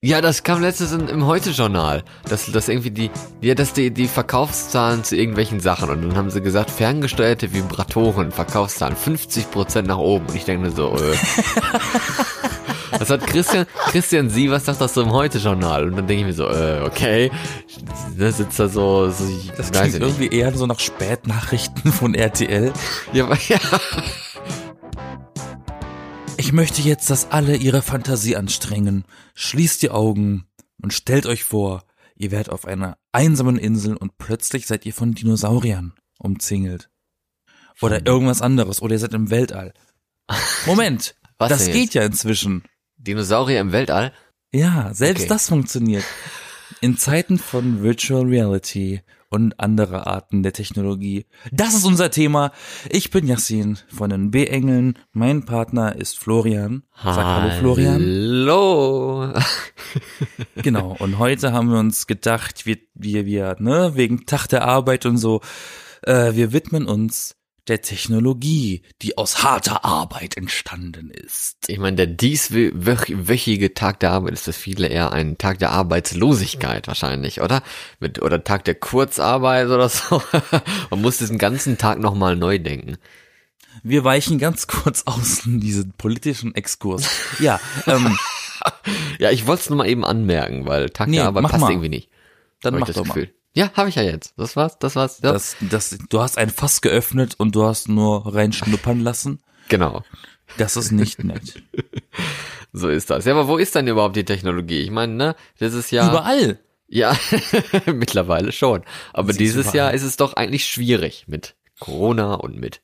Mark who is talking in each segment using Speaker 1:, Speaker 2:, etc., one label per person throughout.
Speaker 1: Ja, das kam letztens in, im Heute-Journal, dass, dass irgendwie die, ja, dass die, die Verkaufszahlen zu irgendwelchen Sachen und dann haben sie gesagt, ferngesteuerte Vibratoren, Verkaufszahlen 50% nach oben und ich denke mir so, äh. Was hat Christian, Christian Sie, was sagt das so im Heute-Journal? Und dann denke ich mir so, äh, okay, da sitzt da so, so ich
Speaker 2: Das
Speaker 1: weiß
Speaker 2: klingt irgendwie eher so nach Spätnachrichten von RTL.
Speaker 1: Ja, aber, ja.
Speaker 2: Ich möchte jetzt, dass alle ihre Fantasie anstrengen. Schließt die Augen und stellt euch vor, ihr werdet auf einer einsamen Insel und plötzlich seid ihr von Dinosauriern umzingelt. Oder irgendwas anderes. Oder ihr seid im Weltall. Moment,
Speaker 1: Was
Speaker 2: das
Speaker 1: denn
Speaker 2: geht
Speaker 1: jetzt?
Speaker 2: ja inzwischen.
Speaker 1: Dinosaurier im Weltall?
Speaker 2: Ja, selbst
Speaker 1: Okay.
Speaker 2: das funktioniert. In Zeiten von Virtual Reality und anderer Arten der Technologie. Das ist unser Thema. Ich bin Yassin von den B-Engeln. Mein Partner ist Florian. Sag hallo Florian.
Speaker 1: Hallo.
Speaker 2: Genau. Und heute haben wir uns gedacht, wir, wir, wir, ne, wegen Tag der Arbeit und so, äh, wir widmen uns der Technologie, die aus harter Arbeit entstanden ist.
Speaker 1: Ich meine, der dieswöchige Tag der Arbeit ist für viele eher ein Tag der Arbeitslosigkeit wahrscheinlich, oder? Mit, oder Tag der Kurzarbeit oder so. Man muss diesen ganzen Tag nochmal neu denken.
Speaker 2: Wir weichen ganz kurz aus in diesen politischen Exkurs. Ja, ähm,
Speaker 1: Ja, ich wollte es nur mal eben anmerken, weil Tag
Speaker 2: Nee,
Speaker 1: der Arbeit passt
Speaker 2: mal.
Speaker 1: irgendwie nicht.
Speaker 2: dann mach
Speaker 1: das
Speaker 2: doch mal.
Speaker 1: Ja, habe ich ja jetzt. Das war's, das war's. Ja.
Speaker 2: Das, das, du hast ein Fass geöffnet und du hast nur reinschnuppern lassen.
Speaker 1: genau.
Speaker 2: Das ist nicht nett.
Speaker 1: So ist das. Ja, aber wo ist denn überhaupt die Technologie? Ich meine, ne, das ist ja.
Speaker 2: Überall.
Speaker 1: Ja, mittlerweile schon. Aber
Speaker 2: Sie
Speaker 1: dieses. Jahr ist es doch eigentlich schwierig mit Corona und mit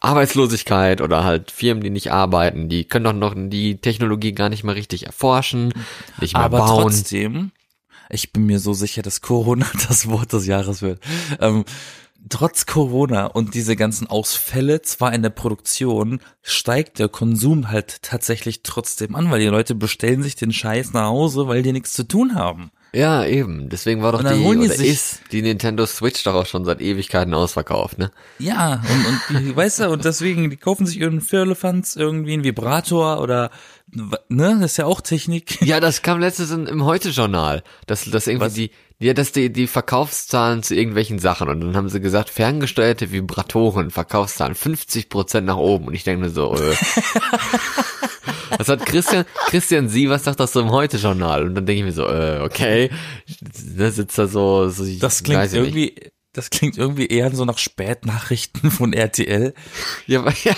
Speaker 1: Arbeitslosigkeit oder halt Firmen, die nicht arbeiten. Die können doch noch die Technologie gar nicht mal richtig erforschen, nicht mehr
Speaker 2: Aber
Speaker 1: bauen.
Speaker 2: trotzdem, ich bin mir so sicher, dass Corona das Wort des Jahres wird. Ähm, trotz Corona und diese ganzen Ausfälle, zwar in der Produktion, steigt der Konsum halt tatsächlich trotzdem an, weil die Leute bestellen sich den Scheiß nach Hause, weil die nichts zu tun haben.
Speaker 1: Ja, eben. Deswegen war doch die,
Speaker 2: die
Speaker 1: oder ist die Nintendo Switch doch auch schon seit Ewigkeiten ausverkauft, ne?
Speaker 2: Ja, und, und die, weißt du, und deswegen, die kaufen sich irgendeinen Firlefanz, irgendwie einen Vibrator oder, ne, das ist ja auch Technik.
Speaker 1: Ja, das kam letztens in, im Heute-Journal, dass, dass irgendwie
Speaker 2: Was?
Speaker 1: die, ja, dass die, die Verkaufszahlen zu irgendwelchen Sachen und dann haben sie gesagt, ferngesteuerte Vibratoren, Verkaufszahlen 50% nach oben und ich denke mir so, äh, Was hat Christian, Christian Sie, was sagt das so im Heute-Journal? Und dann denke ich mir so, äh, okay, da sitzt da so, so ich
Speaker 2: Das klingt
Speaker 1: ja nicht.
Speaker 2: Das klingt irgendwie eher so nach Spätnachrichten von RTL.
Speaker 1: Ja, aber, ja.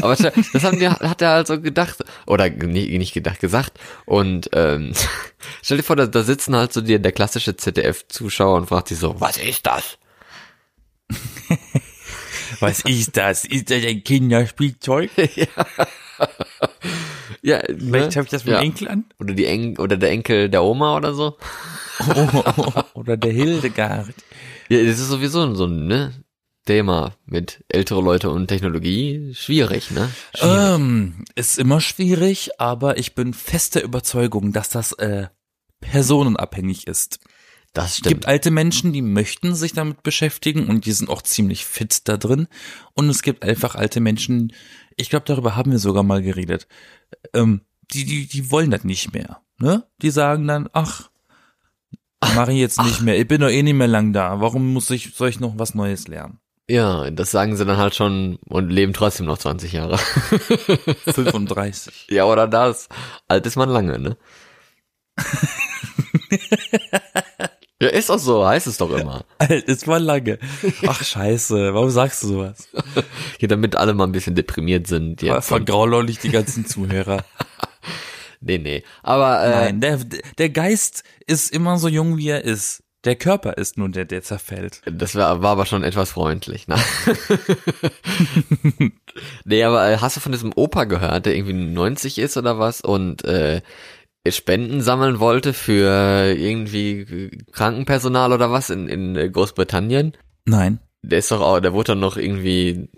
Speaker 1: aber das haben die, hat er also gedacht, oder nie- nicht gedacht, gesagt. Und ähm, stell dir vor, da, da sitzen halt so die, der klassische ZDF-Zuschauer und fragt sich so, was ist das?
Speaker 2: Was ist das? Ist das ein Kinderspielzeug?
Speaker 1: Ja,
Speaker 2: Vielleicht
Speaker 1: ne?
Speaker 2: habe ich das mit
Speaker 1: ja.
Speaker 2: dem Enkel an.
Speaker 1: Oder die Eng oder der Enkel der Oma oder so.
Speaker 2: Oder der Hildegard.
Speaker 1: Ja, das ist sowieso so ein ne, Thema mit ältere Leute und Technologie. Schwierig, ne? Schwierig.
Speaker 2: Ähm, ist immer schwierig, aber ich bin fester Überzeugung, dass das äh, personenabhängig ist.
Speaker 1: das
Speaker 2: Es
Speaker 1: stimmt.
Speaker 2: gibt alte Menschen, die möchten sich damit beschäftigen und die sind auch ziemlich fit da drin. Und es gibt einfach alte Menschen, ich glaube, darüber haben wir sogar mal geredet, ähm, die, die, die wollen das nicht mehr. Ne? Die sagen dann, ach, mache ich jetzt nicht mehr, ich bin doch eh nicht mehr lang da. Warum muss ich, soll ich noch was Neues lernen?
Speaker 1: Ja, das sagen sie dann halt schon und leben trotzdem noch 20 Jahre.
Speaker 2: 35.
Speaker 1: ja, oder das. Alt ist man lange, ne? ja, ist doch so, heißt es doch immer.
Speaker 2: Alt ist mal lange. Ach scheiße, warum sagst du sowas?
Speaker 1: Hier, damit alle mal ein bisschen deprimiert sind.
Speaker 2: Ja,
Speaker 1: Jetzt.
Speaker 2: Vergraulich die ganzen Zuhörer.
Speaker 1: Nee, nee. Aber äh,
Speaker 2: Nein, der, der Geist ist immer so jung, wie er ist. Der Körper ist nur der, der zerfällt.
Speaker 1: das war, war aber schon etwas freundlich, ne? nee, aber äh, hast du von diesem Opa gehört, der irgendwie 90 ist oder was und äh, Spenden sammeln wollte für irgendwie Krankenpersonal oder was in, in äh, Großbritannien?
Speaker 2: Nein.
Speaker 1: Der ist doch auch, der wurde dann noch irgendwie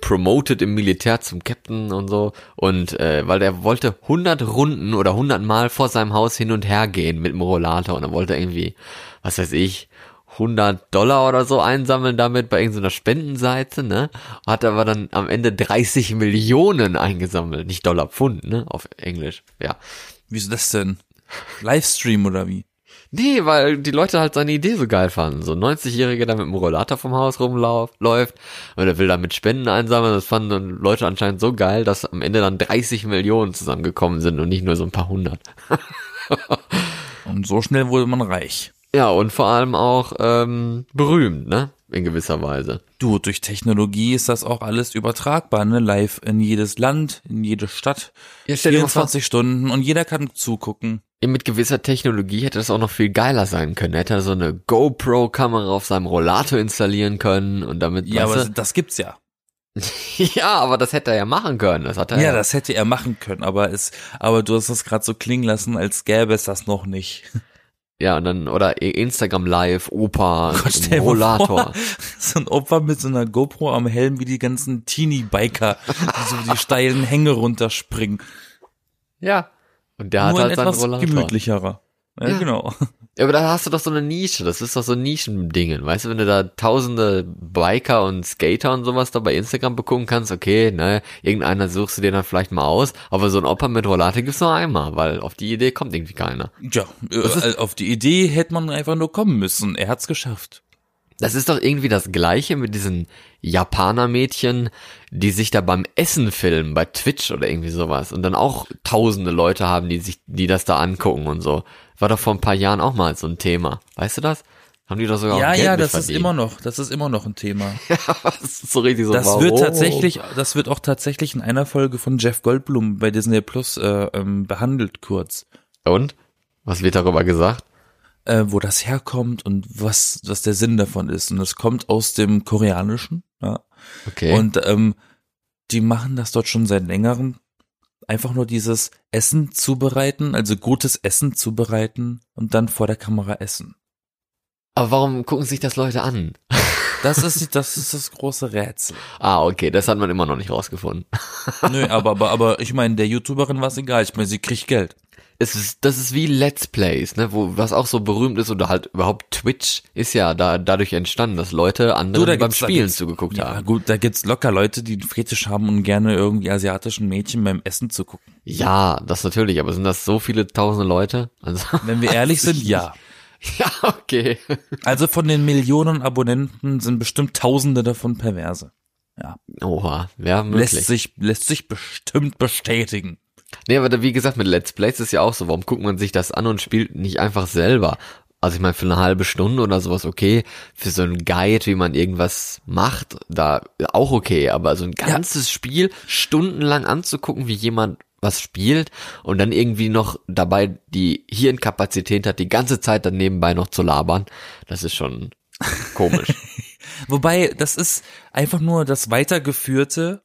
Speaker 1: promoted im Militär zum Captain und so und äh, weil der wollte 100 Runden oder 100 Mal vor seinem Haus hin und her gehen mit dem Rollator und er wollte irgendwie, was weiß ich, 100 Dollar oder so einsammeln damit bei irgendeiner Spendenseite, ne? Hat aber dann am Ende 30 Millionen eingesammelt, nicht Dollar, Pfund, ne? Auf Englisch, ja.
Speaker 2: Wieso das denn? Livestream oder wie?
Speaker 1: Nee, weil die Leute halt seine Idee so geil fanden. So ein 90-Jähriger, der mit dem Rollator vom Haus rumläuft und er will damit Spenden einsammeln. Das fanden Leute anscheinend so geil, dass am Ende dann 30 Millionen zusammengekommen sind und nicht nur so ein paar hundert.
Speaker 2: und so schnell wurde man reich.
Speaker 1: Ja, und vor allem auch ähm, berühmt, ne? In gewisser Weise.
Speaker 2: Du, durch Technologie ist das auch alles übertragbar, ne? Live in jedes Land, in jede Stadt. Ja, 24 Stunden und jeder kann zugucken
Speaker 1: mit gewisser Technologie hätte das auch noch viel geiler sein können. Hätte er so eine GoPro-Kamera auf seinem Rollator installieren können und damit.
Speaker 2: Ja, aber du? das gibt's ja.
Speaker 1: ja, aber das hätte er ja machen können. Das hat er
Speaker 2: ja, ja. das hätte er machen können, aber es, aber du hast das gerade so klingen lassen, als gäbe es das noch nicht.
Speaker 1: Ja, und dann, oder Instagram Live, Opa, Gott, Rollator. Vor,
Speaker 2: so ein Opa mit so einer GoPro am Helm wie die ganzen Teenie-Biker, die so die steilen Hänge runterspringen.
Speaker 1: Ja, und der Nur hat halt seinen etwas Rollator.
Speaker 2: gemütlicherer. Ja, ja, genau.
Speaker 1: Ja, aber da hast du doch so eine Nische. Das ist doch so ein Nischendingen. Weißt du, wenn du da tausende Biker und Skater und sowas da bei Instagram begucken kannst, okay, ne, irgendeiner suchst du dir dann vielleicht mal aus. Aber so ein Opa mit Rollator gibt's nur einmal, weil auf die Idee kommt irgendwie keiner.
Speaker 2: Ja, äh, auf die Idee hätte man einfach nur kommen müssen. Er hat's geschafft.
Speaker 1: Das ist doch irgendwie das Gleiche mit diesen Japaner-Mädchen, die sich da beim Essen filmen, bei Twitch oder irgendwie sowas. Und dann auch tausende Leute haben, die sich, die das da angucken und so. War doch vor ein paar Jahren auch mal so ein Thema. Weißt du das? Haben die doch sogar
Speaker 2: Ja,
Speaker 1: auch Geld
Speaker 2: ja, das ist immer noch, das ist immer noch ein Thema.
Speaker 1: ja, das ist so richtig so.
Speaker 2: Das warum? wird tatsächlich, das wird auch tatsächlich in einer Folge von Jeff Goldblum bei Disney Plus äh, ähm, behandelt kurz.
Speaker 1: Und? Was wird darüber gesagt?
Speaker 2: Äh, wo das herkommt und was, was der Sinn davon ist. Und es kommt aus dem Koreanischen. Ja.
Speaker 1: Okay.
Speaker 2: Und ähm, die machen das dort schon seit längerem. Einfach nur dieses Essen zubereiten, also gutes Essen zubereiten und dann vor der Kamera essen.
Speaker 1: Aber warum gucken sich das Leute an?
Speaker 2: Das ist, das ist das große Rätsel.
Speaker 1: Ah, okay, das hat man immer noch nicht rausgefunden.
Speaker 2: Nö, aber, aber, aber ich meine, der YouTuberin war es egal. Ich meine, sie kriegt Geld
Speaker 1: es ist, das ist wie Let's Plays, ne, wo, was auch so berühmt ist oder halt überhaupt Twitch ist ja da, dadurch entstanden, dass Leute andere beim Spielen zugeguckt ja, haben.
Speaker 2: Gut, da gibt's locker Leute, die Fetisch haben und gerne irgendwie asiatischen Mädchen beim Essen zu gucken.
Speaker 1: Ja, das natürlich, aber sind das so viele tausende Leute?
Speaker 2: Also, Wenn wir ehrlich sind, ja.
Speaker 1: Ja, okay.
Speaker 2: Also von den Millionen Abonnenten sind bestimmt Tausende davon perverse. Ja.
Speaker 1: Oha, ja, möglich.
Speaker 2: Lässt sich, lässt sich bestimmt bestätigen.
Speaker 1: Nee, aber wie gesagt, mit Let's Plays ist ja auch so, warum guckt man sich das an und spielt nicht einfach selber? Also ich meine, für eine halbe Stunde oder sowas okay, für so ein Guide, wie man irgendwas macht, da auch okay, aber so ein ganzes ja. Spiel stundenlang anzugucken, wie jemand was spielt und dann irgendwie noch dabei die Hirnkapazität hat, die ganze Zeit dann nebenbei noch zu labern, das ist schon komisch.
Speaker 2: Wobei, das ist einfach nur das weitergeführte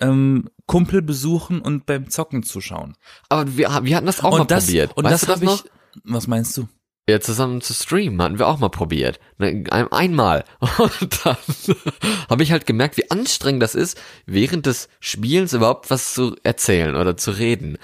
Speaker 2: ähm, Kumpel besuchen und beim Zocken zuschauen.
Speaker 1: Aber wir, wir hatten das auch und mal das, probiert.
Speaker 2: Und weißt das habe ich. Was meinst du?
Speaker 1: Ja, zusammen zu streamen hatten wir auch mal probiert. Ne, einmal. Und dann habe ich halt gemerkt, wie anstrengend das ist, während des Spielens überhaupt was zu erzählen oder zu reden.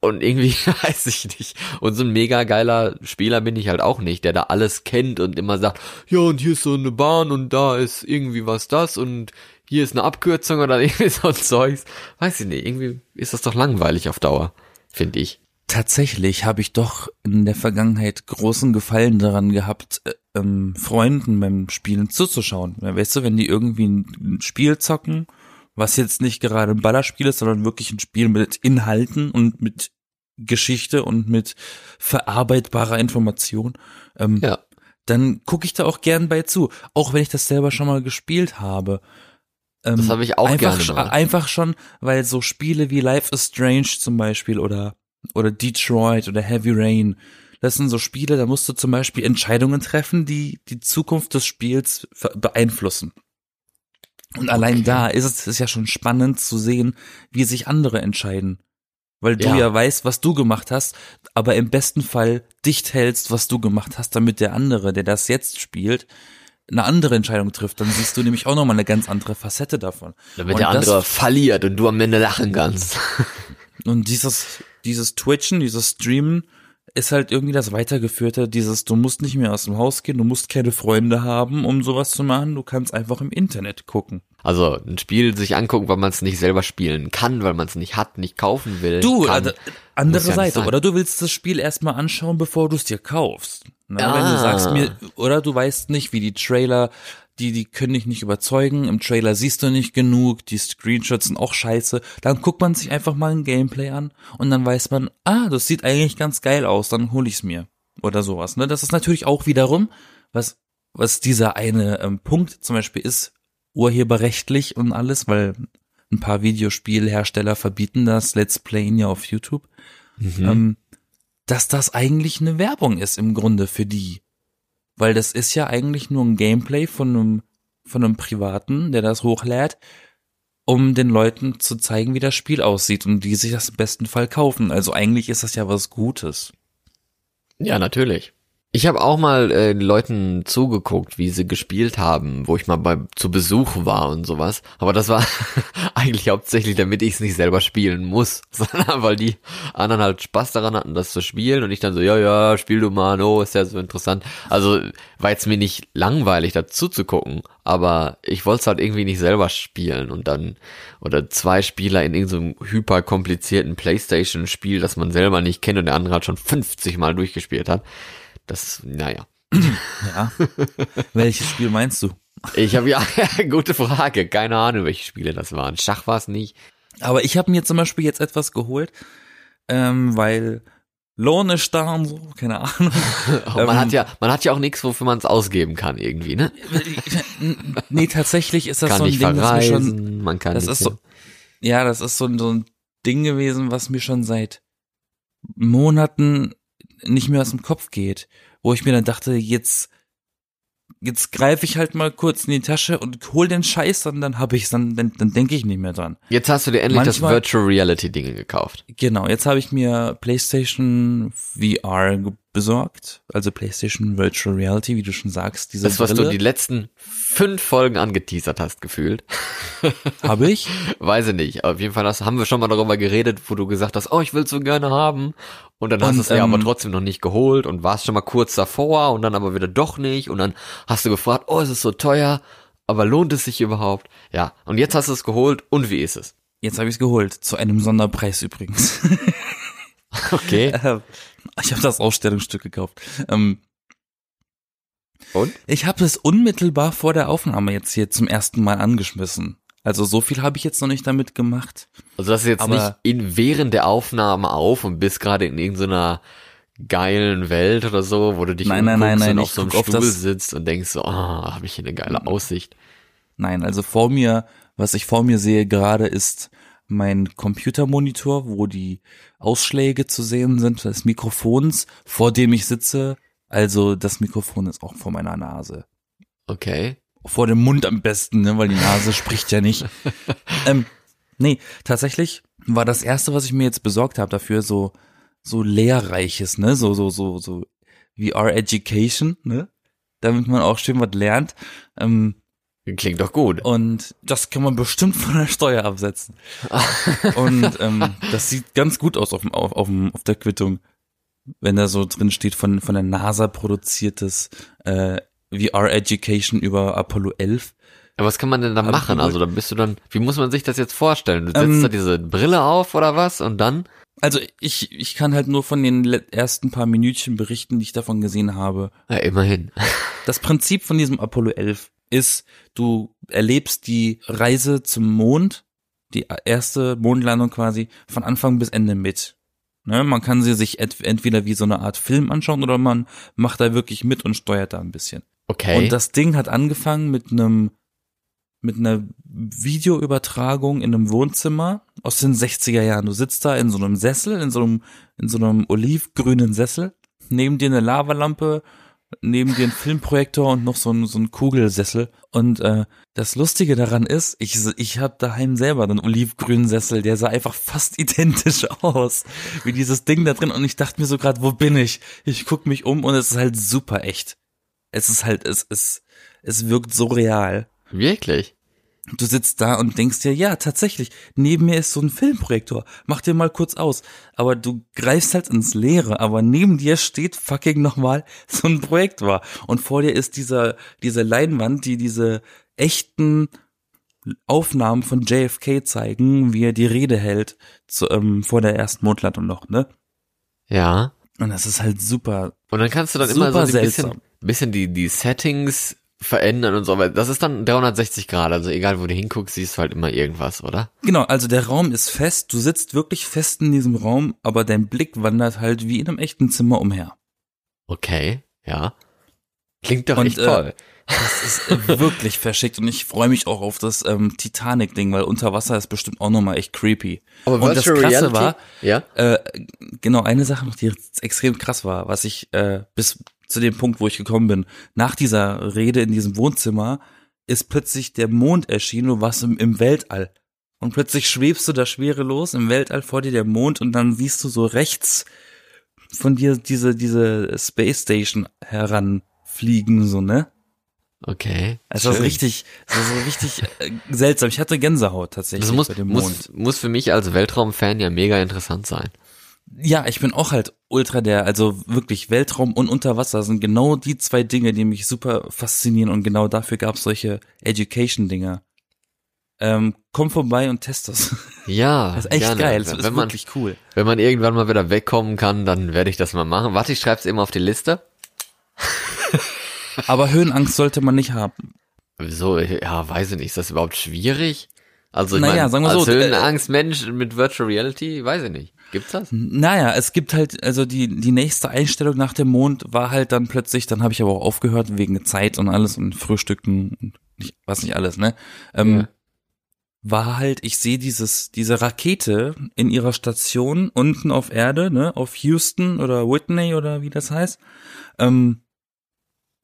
Speaker 1: Und irgendwie weiß ich nicht. Und so ein mega geiler Spieler bin ich halt auch nicht, der da alles kennt und immer sagt, ja, und hier ist so eine Bahn und da ist irgendwie was das und hier ist eine Abkürzung oder irgendwie so ein Zeugs. Weiß ich nicht, irgendwie ist das doch langweilig auf Dauer, finde ich.
Speaker 2: Tatsächlich habe ich doch in der Vergangenheit großen Gefallen daran gehabt, äh, ähm, Freunden beim Spielen zuzuschauen. Weißt du, wenn die irgendwie ein Spiel zocken, was jetzt nicht gerade ein Ballerspiel ist, sondern wirklich ein Spiel mit Inhalten und mit Geschichte und mit verarbeitbarer Information, ähm, ja. dann gucke ich da auch gern bei zu, auch wenn ich das selber schon mal gespielt habe.
Speaker 1: Ähm, das habe ich auch
Speaker 2: einfach,
Speaker 1: gerne mal.
Speaker 2: Einfach schon, weil so Spiele wie Life is Strange zum Beispiel oder, oder Detroit oder Heavy Rain, das sind so Spiele, da musst du zum Beispiel Entscheidungen treffen, die die Zukunft des Spiels beeinflussen. Und allein okay. da ist es ist ja schon spannend zu sehen, wie sich andere entscheiden. Weil du ja. ja weißt, was du gemacht hast, aber im besten Fall dicht hältst, was du gemacht hast, damit der andere, der das jetzt spielt, eine andere Entscheidung trifft, dann siehst du nämlich auch nochmal eine ganz andere Facette davon.
Speaker 1: Damit und der andere das, verliert und du am Ende lachen kannst.
Speaker 2: Und dieses, dieses Twitchen, dieses Streamen ist halt irgendwie das Weitergeführte, dieses, du musst nicht mehr aus dem Haus gehen, du musst keine Freunde haben, um sowas zu machen, du kannst einfach im Internet gucken.
Speaker 1: Also ein Spiel sich angucken, weil man es nicht selber spielen kann, weil man es nicht hat, nicht kaufen will.
Speaker 2: Du,
Speaker 1: kann.
Speaker 2: also, andere
Speaker 1: Muss ja
Speaker 2: Seite, oder du willst das Spiel erstmal anschauen, bevor du es dir kaufst. Na, Wenn du
Speaker 1: Ah.
Speaker 2: sagst mir, oder du weißt nicht, wie die Trailer, die, die können dich nicht überzeugen, im Trailer siehst du nicht genug, die Screenshots sind auch scheiße, dann guckt man sich einfach mal ein Gameplay an und dann weiß man, ah, das sieht eigentlich ganz geil aus, dann hol ich's mir. Oder sowas, ne? Das ist natürlich auch wiederum, was, was dieser eine ähm, Punkt zum Beispiel ist, urheberrechtlich und alles, weil ein paar Videospielhersteller verbieten das Let's Playen ja auf YouTube, ähm, dass das eigentlich eine Werbung ist im Grunde für die. Weil das ist ja eigentlich nur ein Gameplay von einem, von einem Privaten, der das hochlädt, um den Leuten zu zeigen, wie das Spiel aussieht und die sich das im besten Fall kaufen. Also eigentlich ist das ja was Gutes.
Speaker 1: Ja, natürlich. Ich habe auch mal äh, Leuten zugeguckt, wie sie gespielt haben, wo ich mal bei zu Besuch war und sowas. Aber das war eigentlich hauptsächlich, damit ich es nicht selber spielen muss, sondern weil die anderen halt Spaß daran hatten, das zu spielen und ich dann so, ja, ja, spiel du mal, oh, ist ja so interessant. Also war jetzt mir nicht langweilig, dazu zu gucken, aber ich wollte es halt irgendwie nicht selber spielen und dann oder zwei Spieler in irgendeinem hyper komplizierten Playstation-Spiel, das man selber nicht kennt und der andere hat schon 50 Mal durchgespielt hat. Das, naja.
Speaker 2: Ja. Welches Spiel meinst du?
Speaker 1: Ich habe ja, gute Frage. Keine Ahnung, welche Spiele das waren. Schach war es nicht.
Speaker 2: Aber ich habe mir zum Beispiel jetzt etwas geholt, ähm, weil Lohn ist da und so, keine Ahnung.
Speaker 1: Oh, man hat ja, man hat ja auch nichts, wofür man es ausgeben kann irgendwie, ne?
Speaker 2: nee, tatsächlich ist das
Speaker 1: kann
Speaker 2: so ein Ding, das mir schon,
Speaker 1: man kann
Speaker 2: das ist so, ja, das ist so, so ein Ding gewesen, was mir schon seit Monaten nicht mehr aus dem Kopf geht, wo ich mir dann dachte, jetzt jetzt greife ich halt mal kurz in die Tasche und hol den Scheiß und dann habe ich dann dann, dann denke ich nicht mehr dran.
Speaker 1: Jetzt hast du dir endlich das
Speaker 2: Manchmal-
Speaker 1: Virtual Reality Dinge gekauft.
Speaker 2: Genau, jetzt habe ich mir PlayStation VR besorgt, also PlayStation Virtual Reality, wie du schon sagst, diese
Speaker 1: Das, was du
Speaker 2: Brille
Speaker 1: die letzten fünf Folgen angeteasert hast, gefühlt.
Speaker 2: habe ich.
Speaker 1: Weiß ich nicht. Auf jeden Fall hast, haben wir schon mal darüber geredet, wo du gesagt hast, oh, ich will so gerne haben. Und dann hast
Speaker 2: Und,
Speaker 1: du es ja
Speaker 2: ähm,
Speaker 1: aber trotzdem noch nicht geholt und warst schon mal kurz davor und dann aber wieder doch nicht. Und dann hast du gefragt, oh, es ist so teuer, aber lohnt es sich überhaupt? Ja. Und jetzt hast du es geholt und wie ist es?
Speaker 2: Jetzt habe ich es geholt, zu einem Sonderpreis übrigens.
Speaker 1: Okay.
Speaker 2: Ich habe das Ausstellungsstück gekauft. Ähm,
Speaker 1: Und?
Speaker 2: ich habe es unmittelbar vor der Aufnahme jetzt hier zum ersten Mal angeschmissen. Also so viel habe ich jetzt noch nicht damit gemacht.
Speaker 1: Also das ist jetzt nicht in, während der Aufnahme auf und bist gerade in irgendeiner geilen Welt oder so, wo du dich
Speaker 2: Nein, nein, nein, nein,
Speaker 1: auf so einem Stuhl
Speaker 2: Mhm.
Speaker 1: sitzt und denkst so, ah, habe ich hier eine geile Aussicht.
Speaker 2: Nein, also vor mir, was ich vor mir sehe gerade, ist mein Computermonitor, wo die Ausschläge zu sehen sind des Mikrofons, vor dem ich sitze. Also das Mikrofon ist auch vor meiner Nase.
Speaker 1: Okay.
Speaker 2: Vor dem Mund am besten, ne, weil die Nase spricht ja nicht. Ähm, nee, tatsächlich war das erste, was ich mir jetzt besorgt habe dafür, so so lehrreiches, ne, so so so so VR Education, ne, damit man auch schön was lernt. Ähm,
Speaker 1: Klingt doch gut.
Speaker 2: und das kann man bestimmt von der Steuer absetzen. Und ähm, das sieht ganz gut aus auf, dem, auf, auf, auf der Quittung, wenn da so drin steht von, von der NASA produziertes äh, VR Education über Apollo 11.
Speaker 1: Aber was kann man denn da
Speaker 2: ich
Speaker 1: machen? Also da bist du dann, wie muss man sich das jetzt vorstellen? Du setzt
Speaker 2: Ähm,
Speaker 1: da diese Brille auf oder was und dann?
Speaker 2: Also ich, ich kann halt nur von den ersten paar Minütchen berichten, die ich davon gesehen habe.
Speaker 1: Ja, immerhin.
Speaker 2: Das Prinzip von diesem Apollo 11 ist, du erlebst die Reise zum Mond, die erste Mondlandung quasi, von Anfang bis Ende mit. Ne, man kann sie sich ent entweder wie so eine Art Film anschauen oder man macht da wirklich mit und steuert da ein bisschen.
Speaker 1: Okay.
Speaker 2: Und das Ding hat angefangen mit einem mit einer Videoübertragung in einem Wohnzimmer aus den 60er Jahren. Du sitzt da in so einem Sessel, in so einem, in so einem olivgrünen Sessel, neben dir eine Lavalampe, neben dir ein Filmprojektor und noch so ein, so ein Kugelsessel. Und äh, das Lustige daran ist, ich, ich habe daheim selber einen olivgrünen Sessel, der sah einfach fast identisch aus wie dieses Ding da drin. Und ich dachte mir so gerade, wo bin ich? Ich guck mich um und es ist halt super echt. Es ist halt, es, es, es wirkt so real.
Speaker 1: Wirklich?
Speaker 2: Du sitzt da und denkst dir, ja, tatsächlich, neben mir ist so ein Filmprojektor. Mach dir mal kurz aus. Aber du greifst halt ins Leere, aber neben dir steht fucking nochmal so ein Projektor. Und vor dir ist dieser, diese Leinwand, die diese echten Aufnahmen von JFK zeigen, wie er die Rede hält zu, ähm, vor der ersten Mondlandung noch, ne?
Speaker 1: Ja.
Speaker 2: Und das ist halt super.
Speaker 1: Und dann kannst du dann immer so ein bisschen, bisschen die, die Settings verändern und so, weil das ist dann 360 Grad, also egal wo du hinguckst, siehst du halt immer irgendwas, oder?
Speaker 2: Genau, also der Raum ist fest, du sitzt wirklich fest in diesem Raum, aber dein Blick wandert halt wie in einem echten Zimmer umher.
Speaker 1: Okay, ja. Klingt doch
Speaker 2: Und,
Speaker 1: echt
Speaker 2: äh,
Speaker 1: toll.
Speaker 2: Das ist äh, wirklich verschickt und ich freue mich auch auf das ähm, Titanic-Ding, weil unter Wasser ist bestimmt auch nochmal echt creepy. und das Krasse
Speaker 1: Reality?
Speaker 2: war,
Speaker 1: ja?
Speaker 2: äh, genau, eine Sache noch, die extrem krass war, was ich äh, bis zu dem Punkt, wo ich gekommen bin, nach dieser Rede in diesem Wohnzimmer ist plötzlich der Mond erschienen, du warst im, im Weltall. Und plötzlich schwebst du da schwerelos im Weltall vor dir der Mond und dann siehst du so rechts von dir diese, diese Space Station heranfliegen, so, ne?
Speaker 1: Okay.
Speaker 2: Also das ist
Speaker 1: schön.
Speaker 2: richtig, das ist so richtig äh, seltsam. Ich hatte Gänsehaut tatsächlich
Speaker 1: Das muss,
Speaker 2: bei dem Mond.
Speaker 1: muss, muss für mich als Weltraumfan ja mega interessant sein.
Speaker 2: Ja, ich bin auch halt ultra der, also wirklich Weltraum und Unterwasser sind genau die zwei Dinge, die mich super faszinieren und genau dafür gab es solche Education-Dinger. Ähm, komm vorbei und test das.
Speaker 1: Ja,
Speaker 2: Das ist echt
Speaker 1: gerne.
Speaker 2: geil, das
Speaker 1: Wenn,
Speaker 2: ist
Speaker 1: man,
Speaker 2: wirklich cool.
Speaker 1: wenn man irgendwann mal wieder wegkommen kann, dann werde ich das mal machen. Warte, ich schreib's eben auf die Liste.
Speaker 2: Aber Höhenangst sollte man nicht haben.
Speaker 1: Wieso? Ja, weiß ich nicht. Ist das überhaupt schwierig? Also, ich
Speaker 2: Naja,
Speaker 1: mein,
Speaker 2: sagen wir
Speaker 1: als
Speaker 2: so, äh,
Speaker 1: Höhenangstmensch mit Virtual Reality, weiß ich nicht. Gibt's das?
Speaker 2: Naja, es gibt halt, also die, die nächste Einstellung nach dem Mond war halt dann plötzlich, dann habe ich aber auch aufgehört wegen Zeit und alles und Frühstücken und nicht, was nicht alles, ne? Ähm,
Speaker 1: Ja.
Speaker 2: War halt, ich sehe dieses, diese Rakete in ihrer Station unten auf Erde, ne, auf Houston oder Whitney oder wie das heißt. Ähm,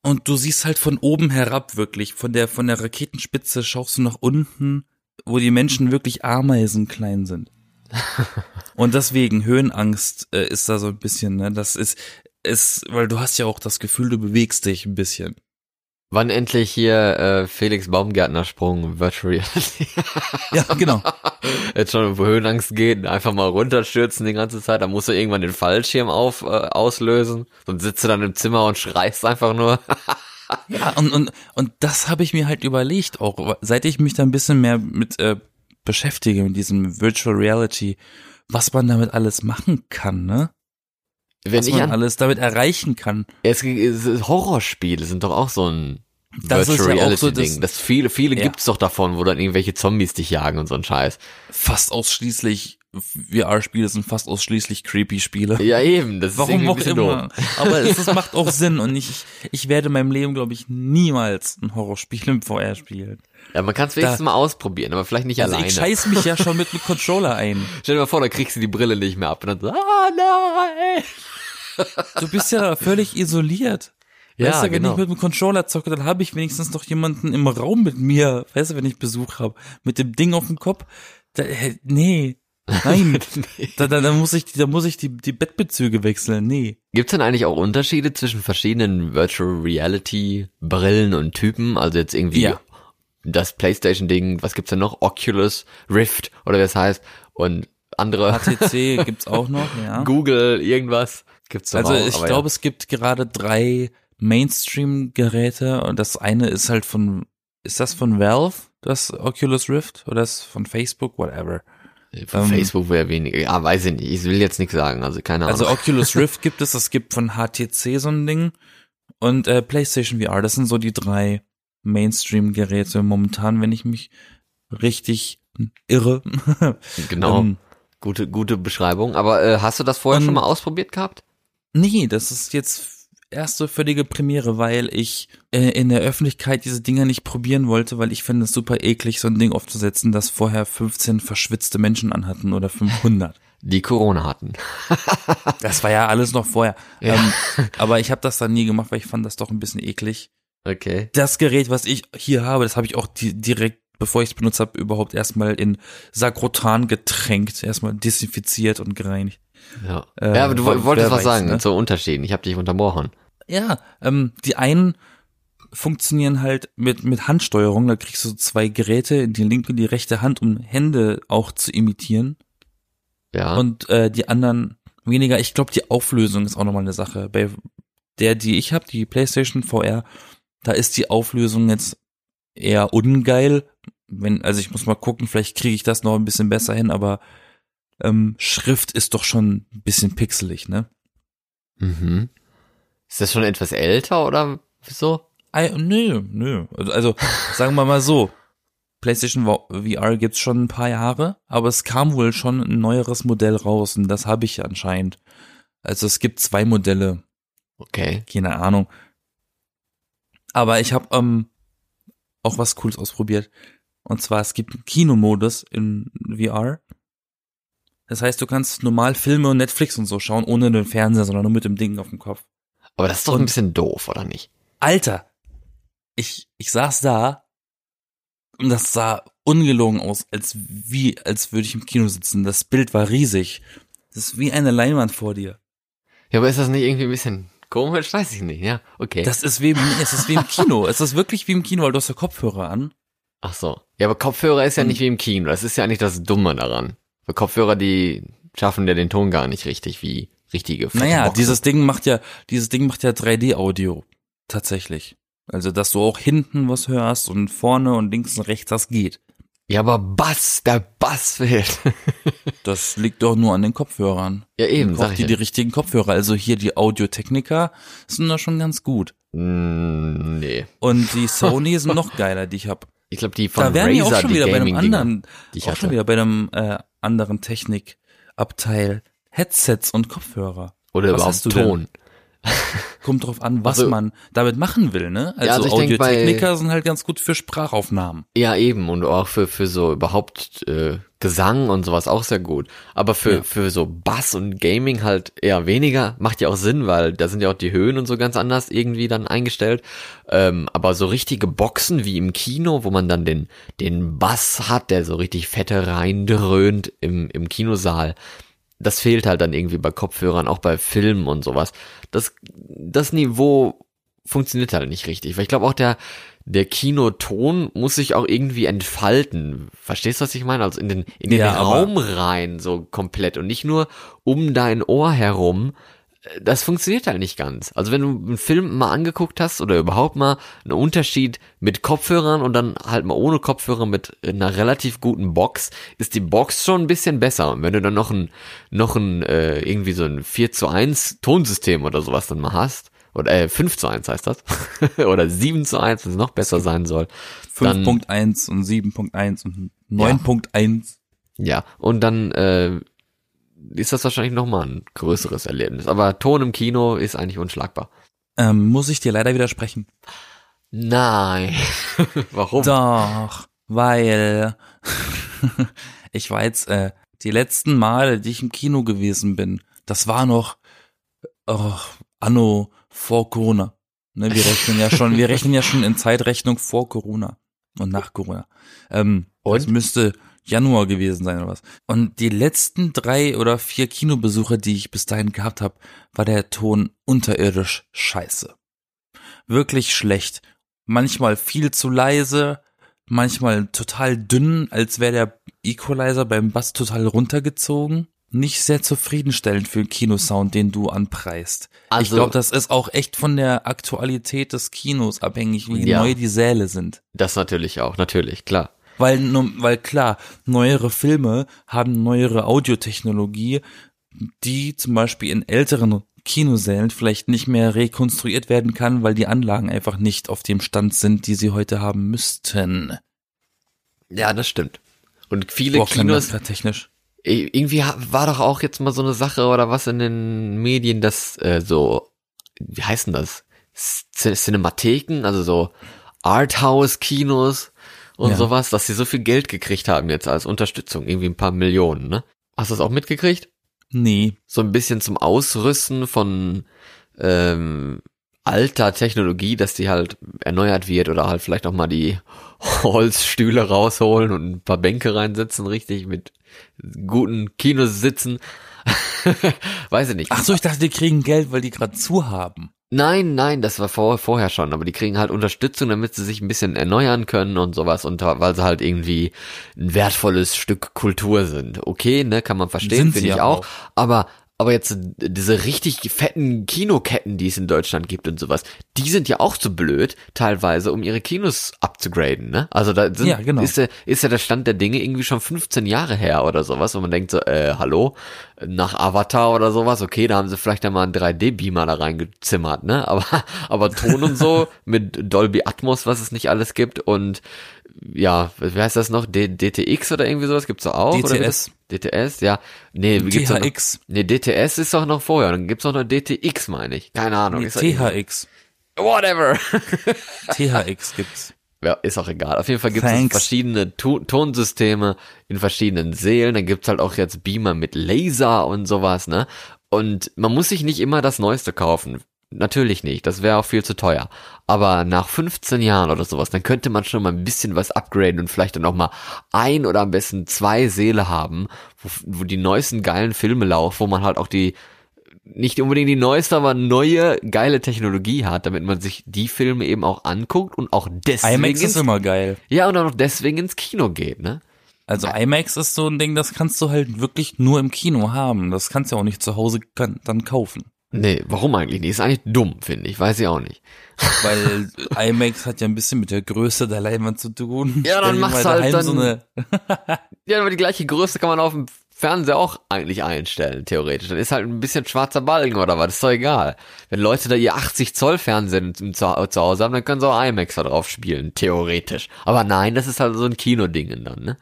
Speaker 2: und du siehst halt von oben herab wirklich, von der, von der Raketenspitze schaust du nach unten, wo die Menschen wirklich ameisenklein sind. Und deswegen Höhenangst äh, ist da so ein bisschen, ne? Das ist, ist, weil du hast ja auch das Gefühl, du bewegst dich ein bisschen.
Speaker 1: Wann endlich hier äh, Felix Baumgärtner Sprung Virtual Reality?
Speaker 2: Ja, genau.
Speaker 1: Jetzt schon, wo Höhenangst geht, einfach mal runterstürzen die ganze Zeit, dann musst du irgendwann den Fallschirm auf, äh, auslösen und sitzt du dann im Zimmer und schreist einfach nur.
Speaker 2: Ja, und, und, und das habe ich mir halt überlegt, auch seit ich mich da ein bisschen mehr mit äh, beschäftige, mit diesem Virtual Reality, was man damit alles machen kann, ne?
Speaker 1: Wenn
Speaker 2: Was
Speaker 1: ich
Speaker 2: man
Speaker 1: an,
Speaker 2: alles damit erreichen kann.
Speaker 1: es, es, Horrorspiele sind doch auch so ein
Speaker 2: Das ist
Speaker 1: Virtual
Speaker 2: ja auch so das-
Speaker 1: Ding. Das viele, viele
Speaker 2: Ja.
Speaker 1: gibt's doch davon, wo dann irgendwelche Zombies dich jagen und so ein Scheiß.
Speaker 2: Fast ausschließlich VR-Spiele sind fast ausschließlich creepy Spiele.
Speaker 1: Ja, eben, das ist
Speaker 2: Warum
Speaker 1: ein
Speaker 2: auch immer.
Speaker 1: doof.
Speaker 2: Aber es, es macht auch Sinn und ich, ich werde in meinem Leben, glaube ich, niemals ein Horrorspiel im VR spielen.
Speaker 1: Ja, man kann es wenigstens mal ausprobieren, aber vielleicht nicht
Speaker 2: Also
Speaker 1: alleine.
Speaker 2: ich scheiß mich ja schon mit dem Controller ein.
Speaker 1: Stell dir mal vor, da kriegst du die Brille nicht mehr ab und dann so, ah nein.
Speaker 2: Du bist ja völlig isoliert.
Speaker 1: Ja,
Speaker 2: weißt du, wenn
Speaker 1: genau.
Speaker 2: ich mit dem Controller zocke, dann habe ich wenigstens noch jemanden im Raum mit mir. Weißt du, wenn ich Besuch habe, mit dem Ding auf dem Kopf. Da, nee, nein, da, da, da muss ich, da muss ich die, die Bettbezüge wechseln. Nee.
Speaker 1: Gibt's denn eigentlich auch Unterschiede zwischen verschiedenen Virtual Reality Brillen und Typen? Also jetzt irgendwie
Speaker 2: Ja.
Speaker 1: das PlayStation Ding, was gibt's denn noch? Oculus Rift oder wie es heißt und andere
Speaker 2: HTC gibt's auch noch, ja.
Speaker 1: Google irgendwas gibt's doch
Speaker 2: Also
Speaker 1: auch,
Speaker 2: ich glaube, es gibt gerade drei Mainstream-Geräte und das eine ist halt von, ist das von Valve, das Oculus Rift oder ist von Facebook, whatever.
Speaker 1: ja, von
Speaker 2: ähm,
Speaker 1: Facebook wäre weniger. Ja, weiß ich nicht. Ich will jetzt nichts sagen, also keine Ahnung.
Speaker 2: Also Oculus Rift gibt es, es gibt von HTC so ein Ding und äh, PlayStation VR. Das sind so die drei Mainstream-Geräte momentan, wenn ich mich richtig irre.
Speaker 1: genau.
Speaker 2: ähm,
Speaker 1: gute gute Beschreibung, aber äh, hast du das vorher schon mal ausprobiert gehabt?
Speaker 2: Nee, das ist jetzt erste völlige Premiere, weil ich äh, in der Öffentlichkeit diese Dinger nicht probieren wollte, weil ich finde es super eklig, so ein Ding aufzusetzen, das vorher 15 verschwitzte Menschen anhatten oder 500.
Speaker 1: Die Corona hatten.
Speaker 2: Das war ja alles noch vorher.
Speaker 1: Ja.
Speaker 2: Ähm, aber ich habe das dann nie gemacht, weil ich fand das doch ein bisschen eklig.
Speaker 1: Okay.
Speaker 2: Das Gerät, was ich hier habe, das habe ich auch di direkt, bevor ich es benutzt habe, überhaupt erstmal in Sagrotan getränkt, erstmal desinfiziert und gereinigt.
Speaker 1: Ja.
Speaker 2: Äh,
Speaker 1: ja, aber du wolltest was
Speaker 2: weiß,
Speaker 1: sagen
Speaker 2: ne?
Speaker 1: zu Unterschieden. Ich habe dich unterbrochen.
Speaker 2: Ja, ähm, die einen funktionieren halt mit, mit Handsteuerung. Da kriegst du zwei Geräte in die linke und die rechte Hand, um Hände auch zu imitieren.
Speaker 1: Ja.
Speaker 2: Und äh, die anderen weniger. Ich glaube, die Auflösung ist auch nochmal eine Sache. Bei der, die ich habe, die PlayStation VR, da ist die Auflösung jetzt eher ungeil. wenn, also ich muss mal gucken, vielleicht kriege ich das noch ein bisschen besser hin, aber ähm, Schrift ist doch schon ein bisschen pixelig, ne?
Speaker 1: Mhm. Ist das schon etwas älter oder so?
Speaker 2: I, nö, nö. Also, also sagen wir mal so, PlayStation VR gibt's schon ein paar Jahre, aber es kam wohl schon ein neueres Modell raus und das habe ich anscheinend. Also es gibt zwei Modelle.
Speaker 1: Okay.
Speaker 2: Keine Ahnung. Aber ich habe ähm, auch was Cooles ausprobiert. Und zwar, es gibt einen Kinomodus in VR. Das heißt, du kannst normal Filme und Netflix und so schauen, ohne den Fernseher, sondern nur mit dem Ding auf dem Kopf.
Speaker 1: Aber das ist doch
Speaker 2: Und-
Speaker 1: ein bisschen doof, oder nicht?
Speaker 2: Alter, ich, ich saß da und das sah ungelogen aus, als wie, als würde ich im Kino sitzen. Das Bild war riesig. Das ist wie eine Leinwand vor dir.
Speaker 1: Ja, aber ist das nicht irgendwie ein bisschen komisch? Weiß ich nicht, ja. Okay.
Speaker 2: Das ist wie, im- es ist wie im Kino. Es ist wirklich wie im Kino, weil du hast ja Kopfhörer an.
Speaker 1: Ach so. Ja, aber Kopfhörer ist ja nicht wie im Kino. Das ist ja eigentlich das Dumme daran. Weil Kopfhörer, die schaffen ja den Ton gar nicht richtig wie richtige fette
Speaker 2: Naja, dieses Ding macht ja, dieses Ding macht ja 3D-Audio. Tatsächlich. Also, dass du auch hinten was hörst und vorne und links und rechts, das geht.
Speaker 1: Ja, aber Bass, der Bass fehlt.
Speaker 2: Das liegt doch nur an den Kopfhörern.
Speaker 1: ja, eben, sag ich
Speaker 2: dir
Speaker 1: ja.
Speaker 2: die richtigen Kopfhörer. Also hier die Audio-Technica sind da schon ganz gut.
Speaker 1: Mm, nee.
Speaker 2: Und die Sony sind noch geiler, die ich hab.
Speaker 1: Ich glaube, die von
Speaker 2: Da wären
Speaker 1: Razer,
Speaker 2: auch schon wieder bei einem anderen, auch schon
Speaker 1: hatte.
Speaker 2: wieder bei einem äh, anderen Technikabteil. Headsets und Kopfhörer.
Speaker 1: Oder
Speaker 2: Was
Speaker 1: überhaupt
Speaker 2: hast du denn?
Speaker 1: Ton.
Speaker 2: Kommt drauf an, was
Speaker 1: Also-
Speaker 2: man damit machen will, ne? Also,
Speaker 1: also ich denk, bei-
Speaker 2: Audiotechniker sind halt ganz gut für Sprachaufnahmen.
Speaker 1: Ja, eben. Und auch für, für so überhaupt äh, Gesang und sowas auch sehr gut. Aber für,
Speaker 2: Ja.
Speaker 1: für so Bass und Gaming halt eher weniger. Macht ja auch Sinn, weil da sind ja auch die Höhen und so ganz anders irgendwie dann eingestellt. Ähm, aber so richtige Boxen wie im Kino, wo man dann den, den Bass hat, der so richtig fette reindröhnt im, im Kinosaal. Das fehlt halt dann irgendwie bei Kopfhörern, auch bei Filmen und sowas. Das, das Niveau funktioniert halt nicht richtig. Weil ich glaube auch der, der Kinoton muss sich auch irgendwie entfalten. Verstehst du, was ich meine? Also in den, in den
Speaker 2: Ja,
Speaker 1: Raum rein, so komplett und nicht nur um dein Ohr herum. Das funktioniert halt nicht ganz. Also wenn du einen Film mal angeguckt hast oder überhaupt mal einen Unterschied mit Kopfhörern und dann halt mal ohne Kopfhörer mit einer relativ guten Box, ist die Box schon ein bisschen besser. Und wenn du dann noch ein, noch ein, äh, irgendwie so ein 4 zu 1 Tonsystem oder sowas dann mal hast, oder äh, 5 zu 1 heißt das, oder 7 zu 1, was noch besser sein soll, dann,
Speaker 2: 5.1 und 7.1 und 9.1.
Speaker 1: ja, und dann, äh, ist das wahrscheinlich nochmal ein größeres Erlebnis. Aber Ton im Kino ist eigentlich unschlagbar.
Speaker 2: Ähm, muss ich dir leider widersprechen.
Speaker 1: Nein. Warum?
Speaker 2: Doch, weil ich war jetzt äh, die letzten Male, die ich im Kino gewesen bin, das war noch oh, anno vor Corona. Ne, wir rechnen ja schon, wir rechnen ja schon in Zeitrechnung vor Corona und nach Corona. Ähm,
Speaker 1: Und?
Speaker 2: Es müsste Januar gewesen sein oder was. Und die letzten drei oder vier Kinobesuche, die ich bis dahin gehabt habe, war der Ton unterirdisch scheiße. Wirklich schlecht. Manchmal viel zu leise, manchmal total dünn, als wäre der Equalizer beim Bass total runtergezogen. Nicht sehr zufriedenstellend für den Kinosound, den du anpreist. ich
Speaker 1: Also-
Speaker 2: glaube, das ist auch echt von der Aktualität des Kinos abhängig, wie
Speaker 1: Ja.
Speaker 2: neu die Säle sind.
Speaker 1: Das natürlich auch, natürlich, klar.
Speaker 2: Weil, weil klar, neuere Filme haben neuere Audiotechnologie, die zum Beispiel in älteren Kinosälen vielleicht nicht mehr rekonstruiert werden kann, weil die Anlagen einfach nicht auf dem Stand sind, die sie heute haben müssten.
Speaker 1: Ja, das stimmt. Und viele
Speaker 2: Boah,
Speaker 1: Kinos,
Speaker 2: technisch.
Speaker 1: Irgendwie war doch auch jetzt mal so eine Sache oder was in den Medien, dass äh, so, wie heißen das? C Cinematheken, also so Arthouse-Kinos und
Speaker 2: Ja.
Speaker 1: sowas, dass sie so viel Geld gekriegt haben jetzt als Unterstützung, irgendwie ein paar Millionen, ne? Hast du das auch mitgekriegt?
Speaker 2: Nee.
Speaker 1: so ein bisschen zum Ausrüsten von ähm, alter Technologie, dass die halt erneuert wird oder halt vielleicht auch mal die Holzstühle rausholen und ein paar Bänke reinsetzen, richtig mit guten Kinositzen. Weiß ich nicht.
Speaker 2: Ach so, ich dachte, die kriegen Geld, weil die gerade zu haben.
Speaker 1: Nein, nein, das war vor, vorher schon, aber die kriegen halt Unterstützung, damit sie sich ein bisschen erneuern können und sowas und weil sie halt irgendwie ein wertvolles Stück Kultur sind. Okay, ne, kann man verstehen, finde ich auch,
Speaker 2: auch.
Speaker 1: aber Aber jetzt diese richtig fetten Kinoketten, die es in Deutschland gibt und sowas, die sind ja auch zu blöd, teilweise, um ihre Kinos abzugraden, ne? Also da sind,
Speaker 2: Ja, genau.
Speaker 1: ist, der, ist ja der Stand der Dinge irgendwie schon 15 Jahre her oder sowas, wo man denkt so, äh, hallo, nach Avatar oder sowas, okay, da haben sie vielleicht einmal einen 3D-Beamer da reingezimmert, ne? Aber, aber Ton und so mit Dolby Atmos, was es nicht alles gibt und ja, wie heißt das noch? D DTX oder irgendwie sowas gibt's doch auch?
Speaker 2: DTS.
Speaker 1: DTS, ja. Nee, wie gibt's doch noch? Nee, DTS ist doch noch vorher. Dann gibt's doch noch DTX, meine ich. Keine Ahnung.
Speaker 2: Nee, THX.
Speaker 1: Whatever.
Speaker 2: THX gibt's.
Speaker 1: Ja, ist auch egal. Auf jeden Fall gibt's es verschiedene to Tonsysteme in verschiedenen Seelen. Dann gibt's halt auch jetzt Beamer mit Laser und sowas, ne? Und man muss sich nicht immer das Neueste kaufen. Natürlich nicht, das wäre auch viel zu teuer. Aber nach 15 Jahren oder sowas, dann könnte man schon mal ein bisschen was upgraden und vielleicht dann auch mal ein oder am besten zwei Seele haben, wo, wo die neuesten geilen Filme laufen, wo man halt auch die nicht unbedingt die neueste, aber neue geile Technologie hat, damit man sich die Filme eben auch anguckt und auch deswegen
Speaker 2: IMAX ist
Speaker 1: ins,
Speaker 2: immer geil.
Speaker 1: ja und auch deswegen ins Kino geht, ne?
Speaker 2: Also IMAX ist so ein Ding, das kannst du halt wirklich nur im Kino haben. Das kannst du auch nicht zu Hause dann kaufen.
Speaker 1: Nee, warum eigentlich nicht? Ist eigentlich dumm, finde ich. Weiß ich auch nicht.
Speaker 2: Weil IMAX hat ja ein bisschen mit der Größe der Leinwand zu tun.
Speaker 1: Ja, dann
Speaker 2: Stell dir
Speaker 1: mach's
Speaker 2: mal
Speaker 1: halt dann-
Speaker 2: so eine,
Speaker 1: Ja, aber die gleiche Größe kann man auf dem Fernseher auch eigentlich einstellen, theoretisch. Dann ist halt ein bisschen schwarzer Balken oder was, ist doch egal. Wenn Leute da ihr 80 Zoll Fernseher im- zu, zu Hause haben, dann können sie auch IMAX da drauf spielen, theoretisch. Aber nein, das ist halt so ein Kinoding dann, ne?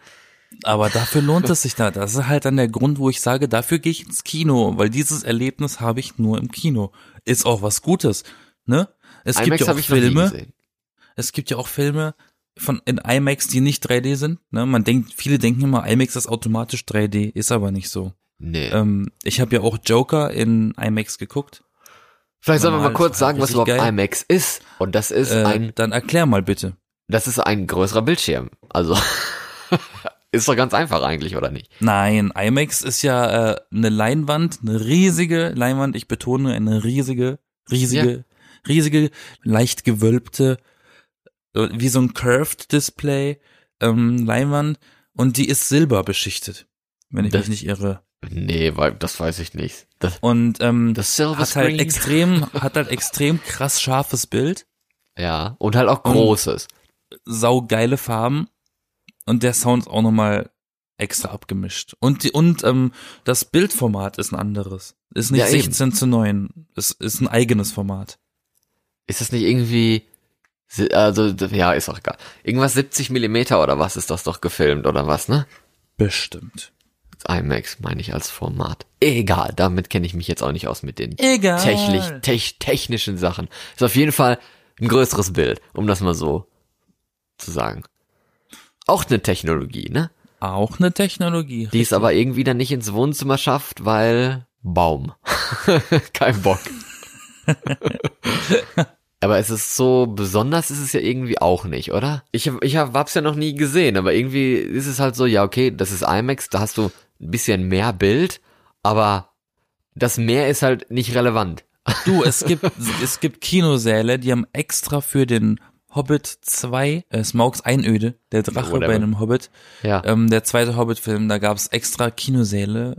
Speaker 2: Aber dafür lohnt es sich da. Das ist halt dann der Grund, wo ich sage, dafür gehe ich ins Kino, weil dieses Erlebnis habe ich nur im Kino. Ist auch was Gutes, ne? Es gibt
Speaker 1: IMAX
Speaker 2: ja auch Filme, es gibt ja auch Filme von in IMAX, die nicht 3D sind. Ne? Man denkt, viele denken immer, IMAX ist automatisch 3D, ist aber nicht so.
Speaker 1: Nee.
Speaker 2: Ähm, ich habe ja auch Joker in IMAX geguckt.
Speaker 1: Vielleicht sollen wir mal kurz sagen, was überhaupt
Speaker 2: geil.
Speaker 1: IMAX ist. Und das ist
Speaker 2: Äh,
Speaker 1: ein,
Speaker 2: dann erklär mal bitte.
Speaker 1: das ist ein größerer Bildschirm. Also, ist doch ganz einfach eigentlich, oder nicht?
Speaker 2: Nein, IMAX ist ja äh, eine Leinwand, eine riesige Leinwand, ich betone eine riesige, riesige, riesige, leicht gewölbte, wie so ein Curved Display ähm, Leinwand und die ist silber beschichtet, wenn ich
Speaker 1: Das-
Speaker 2: mich nicht irre.
Speaker 1: Nee, weil, das weiß ich nicht. Das,
Speaker 2: Und ähm,
Speaker 1: das Silver
Speaker 2: hat halt
Speaker 1: Screen.
Speaker 2: extrem, hat halt extrem krass scharfes Bild,
Speaker 1: ja, und halt auch großes.
Speaker 2: saugeile Farben und der Sound ist auch nochmal extra abgemischt. Und die, und ähm, das Bildformat ist ein anderes. Ist nicht
Speaker 1: Ja, eben.
Speaker 2: 16 zu 9. Es ist ein eigenes Format.
Speaker 1: Ist das nicht irgendwie, also, ja, ist auch egal. Irgendwas 70 Millimeter oder was ist das doch gefilmt oder was, ne?
Speaker 2: Bestimmt.
Speaker 1: IMAX meine ich als Format. Egal, damit kenne ich mich jetzt auch nicht aus mit den technisch, tech, technischen Sachen. Ist auf jeden Fall ein größeres Bild, um das mal so zu sagen. Auch eine Technologie, ne?
Speaker 2: Auch eine Technologie.
Speaker 1: Die es aber irgendwie dann nicht ins Wohnzimmer schafft, weil Baum. Kein Bock. aber es ist so besonders ist es ja irgendwie auch nicht, oder? Ich ich hab, hab's ja noch nie gesehen, aber irgendwie ist es halt so, ja okay, das ist IMAX, da hast du ein bisschen mehr Bild, aber das mehr ist halt nicht relevant.
Speaker 2: Du, es gibt, es gibt Kinosäle, die haben extra für den Hobbit 2, äh, Smaugs Einöde, der Drache
Speaker 1: Whatever.
Speaker 2: bei einem Hobbit,
Speaker 1: Ja.
Speaker 2: ähm, der zweite Hobbit-Film, da gab es extra Kinosäle,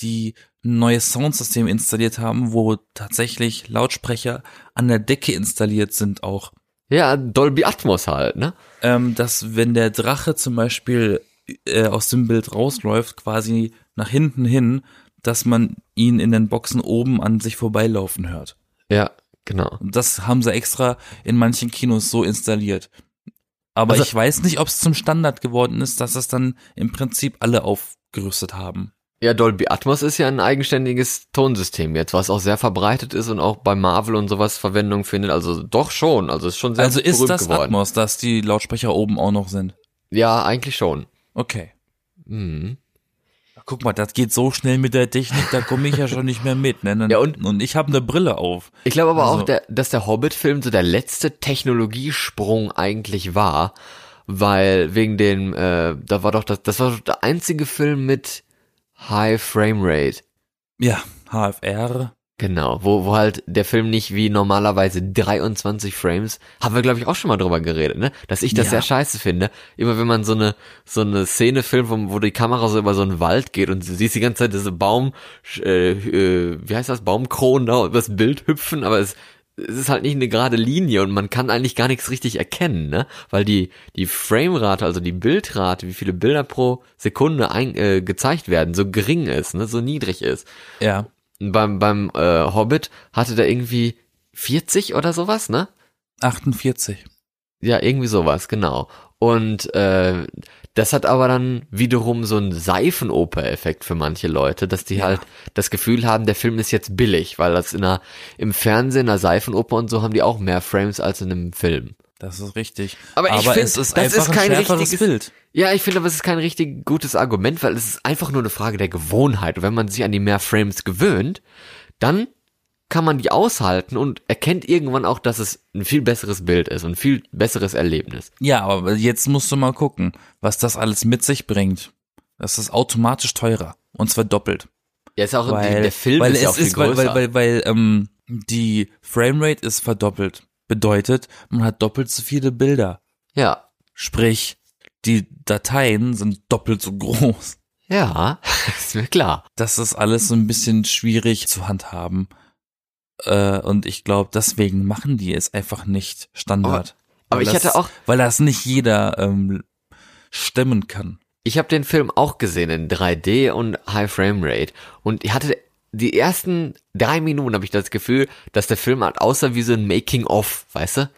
Speaker 2: die ein neues Soundsystem installiert haben, wo tatsächlich Lautsprecher an der Decke installiert sind auch.
Speaker 1: Ja, Dolby Atmos halt, ne?
Speaker 2: Ähm, dass wenn der Drache zum Beispiel äh, aus dem Bild rausläuft, quasi nach hinten hin, dass man ihn in den Boxen oben an sich vorbeilaufen hört.
Speaker 1: Ja, genau.
Speaker 2: Und das haben sie extra in manchen Kinos so installiert. Aber
Speaker 1: Also-
Speaker 2: ich weiß nicht, ob es zum Standard geworden ist, dass es dann im Prinzip alle aufgerüstet haben.
Speaker 1: Ja, Dolby Atmos ist ja ein eigenständiges Tonsystem jetzt, was auch sehr verbreitet ist und auch bei Marvel und sowas Verwendung findet. Also doch schon, also ist schon sehr
Speaker 2: also ist das
Speaker 1: geworden.
Speaker 2: Atmos, dass die Lautsprecher oben auch noch sind?
Speaker 1: Ja, eigentlich schon.
Speaker 2: Okay.
Speaker 1: Mhm.
Speaker 2: Guck mal, das geht so schnell mit der Technik, da komme ich ja schon nicht mehr mit. Ne?
Speaker 1: Ja, und-
Speaker 2: und ich habe eine Brille auf.
Speaker 1: Ich glaube aber
Speaker 2: Also-
Speaker 1: auch, der, dass der Hobbit-Film so der letzte Technologiesprung eigentlich war, weil wegen dem, äh, da war doch das, das war doch der einzige Film mit High Frame Rate.
Speaker 2: Ja, HFR.
Speaker 1: Genau, wo, wo halt der Film nicht wie normalerweise 23 Frames, haben wir glaube ich auch schon mal drüber geredet, ne? Dass ich das
Speaker 2: Ja.
Speaker 1: sehr scheiße finde. Immer wenn man so eine, so eine Szene filmt, wo, wo die Kamera so über so einen Wald geht und du siehst die ganze Zeit diese Baum, äh, äh, wie heißt das, Baumkronen da über das Bild hüpfen, aber es, es ist halt nicht eine gerade Linie und man kann eigentlich gar nichts richtig erkennen, ne? Weil die, die Framerate, also die Bildrate, wie viele Bilder pro Sekunde ein, äh, gezeigt werden, so gering ist, ne? So niedrig ist.
Speaker 2: Ja.
Speaker 1: Beim, beim äh, Hobbit hatte der irgendwie 40 oder sowas, ne?
Speaker 2: 48.
Speaker 1: Ja, irgendwie sowas, genau. Und äh, das hat aber dann wiederum so einen Seifenoper-Effekt für manche Leute, dass die
Speaker 2: Ja.
Speaker 1: halt das Gefühl haben, der Film ist jetzt billig, weil das in einer, im Fernsehen, in einer Seifenoper und so haben die auch mehr Frames als in einem Film.
Speaker 2: Das ist richtig.
Speaker 1: Aber ich find,
Speaker 2: es ist
Speaker 1: das ist kein richtiges-
Speaker 2: Bild.
Speaker 1: Ja, ich finde aber, es ist kein richtig gutes Argument, weil es ist einfach nur eine Frage der Gewohnheit. Und wenn man sich an die mehr Frames gewöhnt, dann kann man die aushalten und erkennt irgendwann auch, dass es ein viel besseres Bild ist und ein viel besseres Erlebnis.
Speaker 2: Ja, aber jetzt musst du mal gucken, was das alles mit sich bringt. Das ist automatisch teurer. Und zwar doppelt.
Speaker 1: Ja, ist auch
Speaker 2: Weil,
Speaker 1: der Film
Speaker 2: weil
Speaker 1: ist ja
Speaker 2: es
Speaker 1: auch viel
Speaker 2: ist, weil,
Speaker 1: größer.
Speaker 2: weil, weil, weil ähm, die Framerate ist verdoppelt. Bedeutet, man hat doppelt so viele Bilder.
Speaker 1: ja,
Speaker 2: Sprich, die Dateien sind doppelt so groß.
Speaker 1: ja, ist mir klar.
Speaker 2: Das ist alles so ein bisschen schwierig zu handhaben. Äh, und ich glaube, deswegen machen die es einfach nicht Standard.
Speaker 1: Aber
Speaker 2: Weil
Speaker 1: ich
Speaker 2: das,
Speaker 1: hatte auch,
Speaker 2: Weil das nicht jeder ähm, stemmen kann.
Speaker 1: ich habe den Film auch gesehen in 3D und High Frame Rate und ich hatte die ersten drei Minuten habe ich das Gefühl, dass der Film halt aussah wie so ein Making of, weißt du?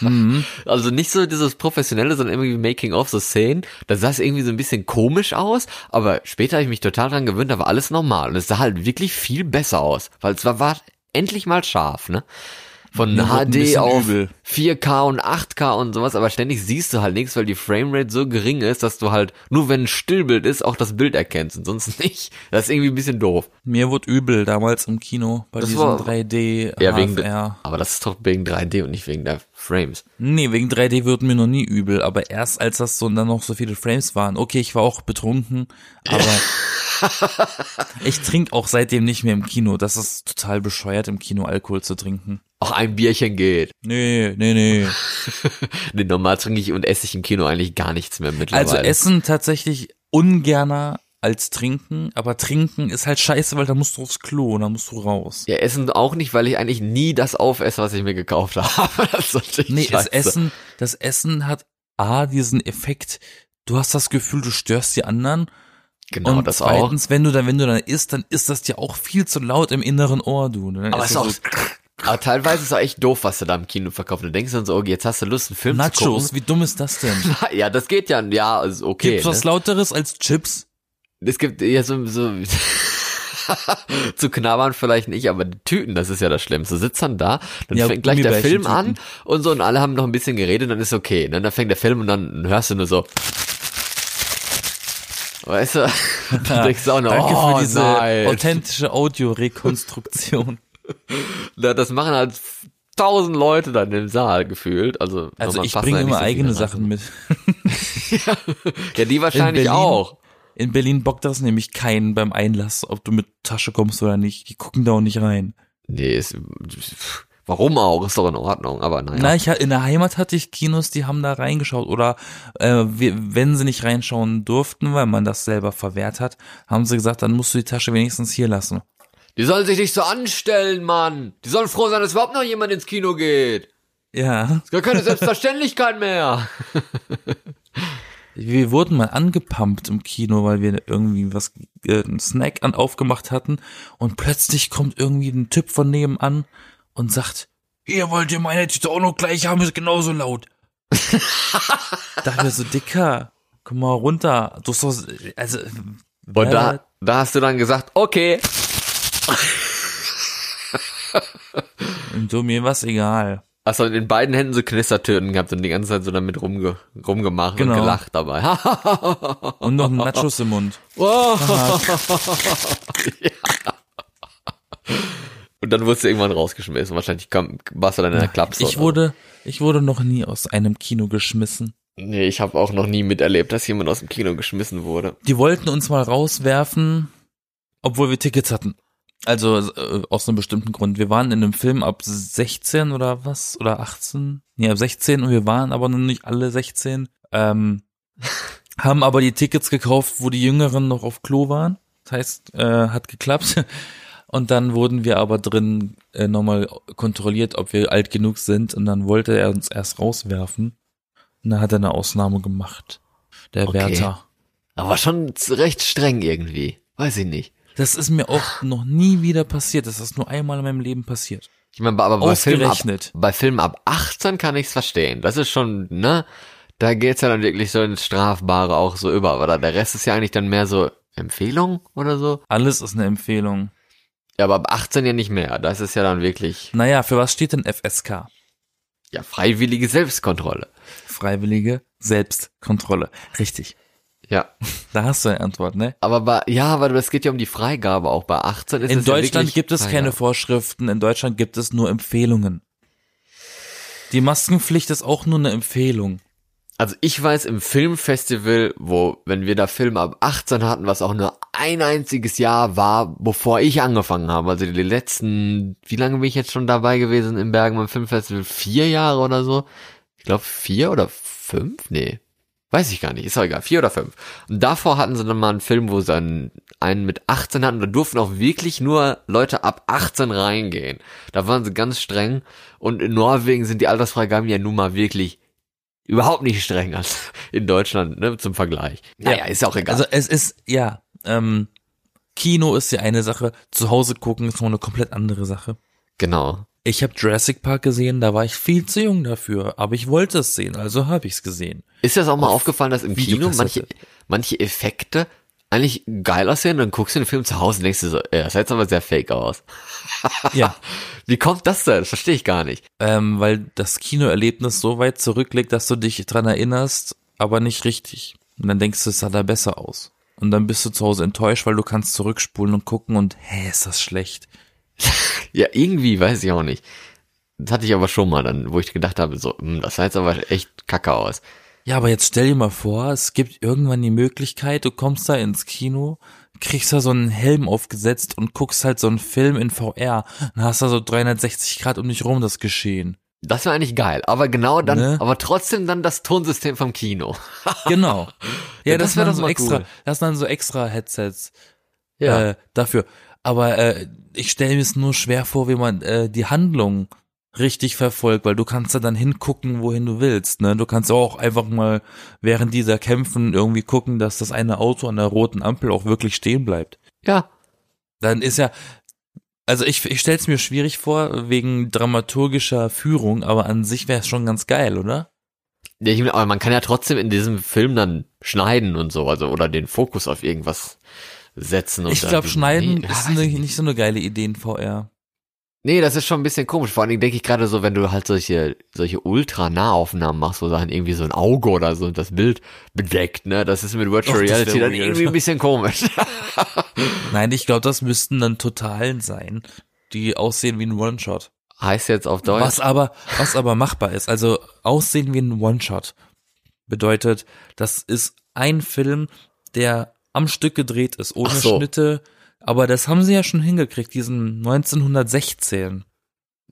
Speaker 2: Mhm.
Speaker 1: Also nicht so dieses professionelle, sondern irgendwie Making of so Szenen. Da sah es irgendwie so ein bisschen komisch aus, aber später habe ich mich total dran gewöhnt, da war alles normal und es sah halt wirklich viel besser aus, weil es war, war endlich mal scharf, ne? Von HD auf
Speaker 2: übel.
Speaker 1: 4K und 8K und sowas, aber ständig siehst du halt nichts, weil die Framerate so gering ist, dass du halt nur wenn ein Stillbild ist, auch das Bild erkennst und sonst nicht. Das ist irgendwie ein bisschen doof.
Speaker 2: Mir wurde übel damals im Kino bei
Speaker 1: Das
Speaker 2: diesem
Speaker 1: war-
Speaker 2: 3D
Speaker 1: Ja, wegen, aber das ist doch wegen 3D und nicht wegen der Frames.
Speaker 2: Nee, wegen 3D wird mir noch nie übel, aber erst als das so und dann noch so viele Frames waren. Okay, ich war auch betrunken, aber ich trinke auch seitdem nicht mehr im Kino. Das ist total bescheuert, im Kino Alkohol zu trinken.
Speaker 1: Auch ein Bierchen geht.
Speaker 2: Nee, nee, nee.
Speaker 1: Nee, normal trinke ich und esse ich im Kino eigentlich gar nichts mehr mittlerweile.
Speaker 2: Also Essen tatsächlich ungerner als trinken, aber trinken ist halt scheiße, weil da musst du aufs Klo und da musst du raus.
Speaker 1: Ja, Essen auch nicht, weil ich eigentlich nie das aufesse, was ich mir gekauft habe. Das ist
Speaker 2: Nee, das. Essen, das Essen hat A, diesen Effekt, du hast das Gefühl, du störst die anderen.
Speaker 1: Genau,
Speaker 2: und
Speaker 1: das auch.
Speaker 2: zweitens, wenn du dann, wenn du dann isst, dann ist das dir auch viel zu laut im inneren Ohr, du. Dann
Speaker 1: Aber
Speaker 2: ist
Speaker 1: es ist auch,
Speaker 2: das
Speaker 1: aber teilweise ist es auch echt doof, was du da im Kino verkaufst. Du denkst dann so, okay, jetzt hast du Lust, einen Film
Speaker 2: Nachos,
Speaker 1: zu
Speaker 2: wie dumm ist das denn?
Speaker 1: gucken. Ja, das geht ja, ja, ist okay.
Speaker 2: Gibt's was
Speaker 1: ne?
Speaker 2: lauteres als Chips?
Speaker 1: Es gibt ja so, so zu knabbern vielleicht nicht, aber die Tüten, das ist ja das Schlimmste. Du sitzt dann da, dann
Speaker 2: Ja,
Speaker 1: fängt gleich der Film an
Speaker 2: Gummibärchentüten.
Speaker 1: und so und alle haben noch ein bisschen geredet, dann ist okay. Ne? Dann fängt der Film und dann hörst du nur so. Weißt du? Dann denkst du auch noch,
Speaker 2: Danke
Speaker 1: oh,
Speaker 2: für diese
Speaker 1: nein.
Speaker 2: authentische Audiorekonstruktion.
Speaker 1: Ja, Das machen halt tausend Leute dann im Saal gefühlt. Also,
Speaker 2: Also ich bringe immer
Speaker 1: so
Speaker 2: eigene. Sachen mit.
Speaker 1: Ja, die wahrscheinlich
Speaker 2: Berlin.
Speaker 1: auch.
Speaker 2: In Berlin bockt das nämlich keinen beim Einlass, ob du mit Tasche kommst oder nicht. Die gucken da auch nicht rein.
Speaker 1: Nee, ist, warum auch? Ist doch in Ordnung, aber naja.
Speaker 2: Na, ich, in der Heimat hatte ich Kinos, die haben da reingeschaut. Oder äh, wenn sie nicht reinschauen durften, weil man das selber verwehrt hat, haben sie gesagt, dann musst du die Tasche wenigstens hier lassen.
Speaker 1: Die sollen sich nicht so anstellen, Mann. Die sollen froh sein, dass überhaupt noch jemand ins Kino geht.
Speaker 2: Ja.
Speaker 1: Ist gar keine Selbstverständlichkeit mehr.
Speaker 2: Wir wurden mal angepumpt im Kino, weil wir irgendwie was, äh, einen Snack an aufgemacht hatten und plötzlich kommt irgendwie ein Typ von nebenan und sagt, ihr wollt ihr meine Tüte auch noch gleich haben, ist genauso laut. Dachte mir so, Dicker, komm mal runter. Du hast doch, also,
Speaker 1: Und da, da hast du dann gesagt, okay.
Speaker 2: Und so, mir was egal.
Speaker 1: Hast du in beiden Händen so Knistertöten gehabt und die ganze Zeit so damit rumge rumgemacht
Speaker 2: Genau.
Speaker 1: und gelacht dabei.
Speaker 2: Und noch Nachos im Mund.
Speaker 1: und dann wurdest du irgendwann rausgeschmissen. Wahrscheinlich kam, warst du dann in der Klapse.
Speaker 2: Ich wurde, ich wurde noch nie aus einem Kino geschmissen.
Speaker 1: Nee, ich habe auch noch nie miterlebt, dass jemand aus dem Kino geschmissen wurde.
Speaker 2: Die wollten uns mal rauswerfen, obwohl wir Tickets hatten. Also äh, aus einem bestimmten Grund. Wir waren in einem Film ab 16 oder was? Oder 18? Nee, ab 16 und wir waren aber noch nicht alle 16. Ähm, haben aber die Tickets gekauft, wo die Jüngeren noch auf Klo waren. Das heißt, äh, hat geklappt. Und dann wurden wir aber drin äh, nochmal kontrolliert, ob wir alt genug sind. Und dann wollte er uns erst rauswerfen. Und dann hat er eine Ausnahme gemacht. Der
Speaker 1: Okay.
Speaker 2: Wärter.
Speaker 1: Aber schon recht streng irgendwie. Weiß ich nicht.
Speaker 2: Das ist mir auch noch nie wieder passiert. Das ist nur einmal in meinem Leben passiert.
Speaker 1: Ich meine, aber bei Filmen, ab, bei Filmen ab 18 kann ich's verstehen. Das ist schon, ne? Da geht's ja dann wirklich so ins Strafbare auch so über. Aber der Rest ist ja eigentlich dann mehr so Empfehlung oder so.
Speaker 2: Alles ist eine Empfehlung.
Speaker 1: Ja, aber ab 18 ja nicht mehr. Das ist ja dann wirklich,
Speaker 2: Naja, für was steht denn FSK?
Speaker 1: ja, freiwillige Selbstkontrolle.
Speaker 2: Freiwillige Selbstkontrolle. Richtig.
Speaker 1: Ja.
Speaker 2: Da hast du eine Antwort, ne?
Speaker 1: Aber bei, ja, aber das geht ja um die Freigabe auch. Bei 18 ist
Speaker 2: In
Speaker 1: es ja
Speaker 2: Deutschland
Speaker 1: wirklich
Speaker 2: gibt es keine. Vorschriften, in Deutschland gibt es nur Empfehlungen. Die Maskenpflicht ist auch nur eine Empfehlung.
Speaker 1: Also ich weiß im Filmfestival, wo, wenn wir da Filme ab 18 hatten, was auch nur ein einziges Jahr war, bevor ich angefangen habe. Also die letzten, wie lange bin ich jetzt schon dabei gewesen im Bergmann Filmfestival? Vier Jahre oder so? Ich glaube vier oder fünf? Nee. Weiß ich gar nicht, ist auch egal, vier oder fünf. Und davor hatten sie dann mal einen Film, wo sie dann einen mit 18 hatten, da durften auch wirklich nur Leute ab 18 reingehen. Da waren sie ganz streng. Und in Norwegen sind die Altersfreigaben ja nun mal wirklich überhaupt nicht streng als in Deutschland, ne, zum Vergleich. Naja, ist auch egal.
Speaker 2: Also es ist, ja, ähm, Kino ist ja eine Sache, zu Hause gucken ist noch eine komplett andere Sache.
Speaker 1: genau.
Speaker 2: Ich habe Jurassic Park gesehen, da war ich viel zu jung dafür, aber ich wollte es sehen, also habe ich es gesehen.
Speaker 1: Ist das auch mal aufgefallen, dass im Kino manche, manche Effekte eigentlich geil aussehen, dann guckst du den Film zu Hause und denkst du so, ja, das sah jetzt aber sehr fake aus.
Speaker 2: Ja,
Speaker 1: Wie kommt das denn? Das verstehe ich gar nicht.
Speaker 2: ähm, weil das Kinoerlebnis so weit zurückliegt, dass du dich dran erinnerst, aber nicht richtig. Und dann denkst du, es sah da besser aus. Und dann bist du zu Hause enttäuscht, weil du kannst zurückspulen und gucken und, hä, ist das schlecht.
Speaker 1: Ja, irgendwie, weiß ich auch nicht. Das hatte ich aber schon mal dann, wo ich gedacht habe, so, hm, das sah jetzt aber echt kacke aus.
Speaker 2: Ja, aber jetzt stell dir mal vor, es gibt irgendwann die Möglichkeit, du kommst da ins Kino, kriegst da so einen Helm aufgesetzt und guckst halt so einen Film in VR. Dann hast du so 360 Grad um dich rum das Geschehen.
Speaker 1: Das wäre eigentlich geil, aber genau dann,
Speaker 2: Ne?
Speaker 1: aber trotzdem dann das Tonsystem vom Kino.
Speaker 2: Genau. Ja,
Speaker 1: Ja,
Speaker 2: das,
Speaker 1: das wär
Speaker 2: wäre
Speaker 1: doch
Speaker 2: so extra,
Speaker 1: cool.
Speaker 2: das sind dann so extra Headsets äh, dafür. Aber äh, ich stelle mir es nur schwer vor, wie man äh, die Handlung richtig verfolgt, weil du kannst ja dann hingucken, wohin du willst. Ne? Du kannst auch einfach mal während dieser Kämpfen irgendwie gucken, dass das eine Auto an der roten Ampel auch wirklich stehen bleibt.
Speaker 1: ja.
Speaker 2: Dann ist ja, also ich, ich stelle es mir schwierig vor wegen dramaturgischer Führung, aber an sich wäre es schon ganz geil, oder?
Speaker 1: Ja, ich, aber man kann ja trotzdem in diesem Film dann schneiden und so, also oder den Fokus auf irgendwas setzen. Und
Speaker 2: Ich glaube, Schneiden
Speaker 1: Nee,
Speaker 2: ist eine,
Speaker 1: ich nicht.
Speaker 2: so eine geile Idee in VR.
Speaker 1: Nee, das ist schon ein bisschen komisch. Vor allen Dingen denke ich gerade so, wenn du halt solche, solche Ultra-Nahaufnahmen machst, wo dann irgendwie so ein Auge oder so das Bild bedeckt, ne? Das ist mit Virtual
Speaker 2: Och,
Speaker 1: Reality dann irgendwie ein bisschen komisch.
Speaker 2: Nein, ich glaube, das müssten dann Totalen sein, die aussehen wie ein One-Shot.
Speaker 1: heißt jetzt auf Deutsch.
Speaker 2: Was aber, was aber machbar ist. Also aussehen wie ein One-Shot bedeutet, das ist ein Film, der am Stück gedreht ist, ohne
Speaker 1: so.
Speaker 2: Schnitte. Aber das haben sie ja schon hingekriegt, diesen 1916,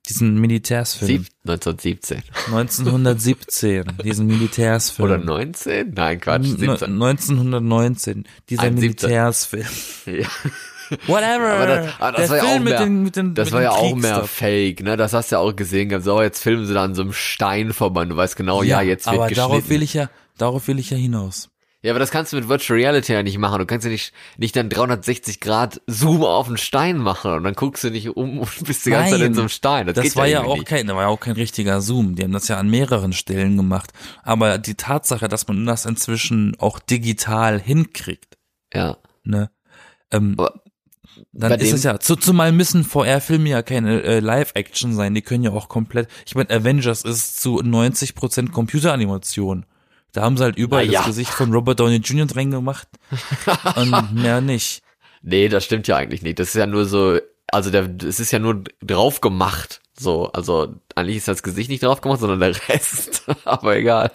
Speaker 2: diesen Militärsfilm.
Speaker 1: Sieb 1917.
Speaker 2: 1917, diesen Militärsfilm.
Speaker 1: Oder 19? Nein, Quatsch.
Speaker 2: N-
Speaker 1: 17.
Speaker 2: 1919, dieser
Speaker 1: Ein 17.
Speaker 2: Militärsfilm.
Speaker 1: Ja.
Speaker 2: Whatever.
Speaker 1: Aber das, aber das
Speaker 2: Der
Speaker 1: war ja
Speaker 2: Film
Speaker 1: auch
Speaker 2: mit
Speaker 1: mehr,
Speaker 2: den, mit den,
Speaker 1: das war ja auch mehr. Fake, ne? Das hast du ja auch gesehen gehabt. So, jetzt filmen sie da an so einem Stein vorbei du weißt genau, ja, jetzt wird
Speaker 2: aber
Speaker 1: geschnitten.
Speaker 2: darauf will ich ja, darauf will ich ja hinaus.
Speaker 1: Ja, aber das kannst du mit Virtual Reality ja nicht machen. Du kannst ja nicht, nicht dann 360 Grad Zoom auf einen Stein machen und dann guckst du nicht um und bist die ganze Zeit
Speaker 2: Nein,
Speaker 1: in so einem Stein. Das,
Speaker 2: Das war ja auch
Speaker 1: nicht.
Speaker 2: kein, das war ja auch kein richtiger Zoom. Die haben das ja an mehreren Stellen gemacht. Aber die Tatsache, dass man das inzwischen auch digital hinkriegt,
Speaker 1: Ja.
Speaker 2: ne, ähm,
Speaker 1: Aber
Speaker 2: dann ist es ja, zu, zumal müssen VR-Filme ja keine äh, Live-Action sein, die können ja auch komplett, ich meine, Avengers ist zu 90% Computeranimation. Da haben sie halt überall
Speaker 1: ja.
Speaker 2: das Gesicht von Robert Downey Jr. drin gemacht und mehr nicht.
Speaker 1: Nee, das stimmt ja eigentlich nicht. Das ist ja nur so, also der, es ist ja nur drauf gemacht. So, also eigentlich ist das Gesicht nicht drauf gemacht, sondern der Rest. Aber egal.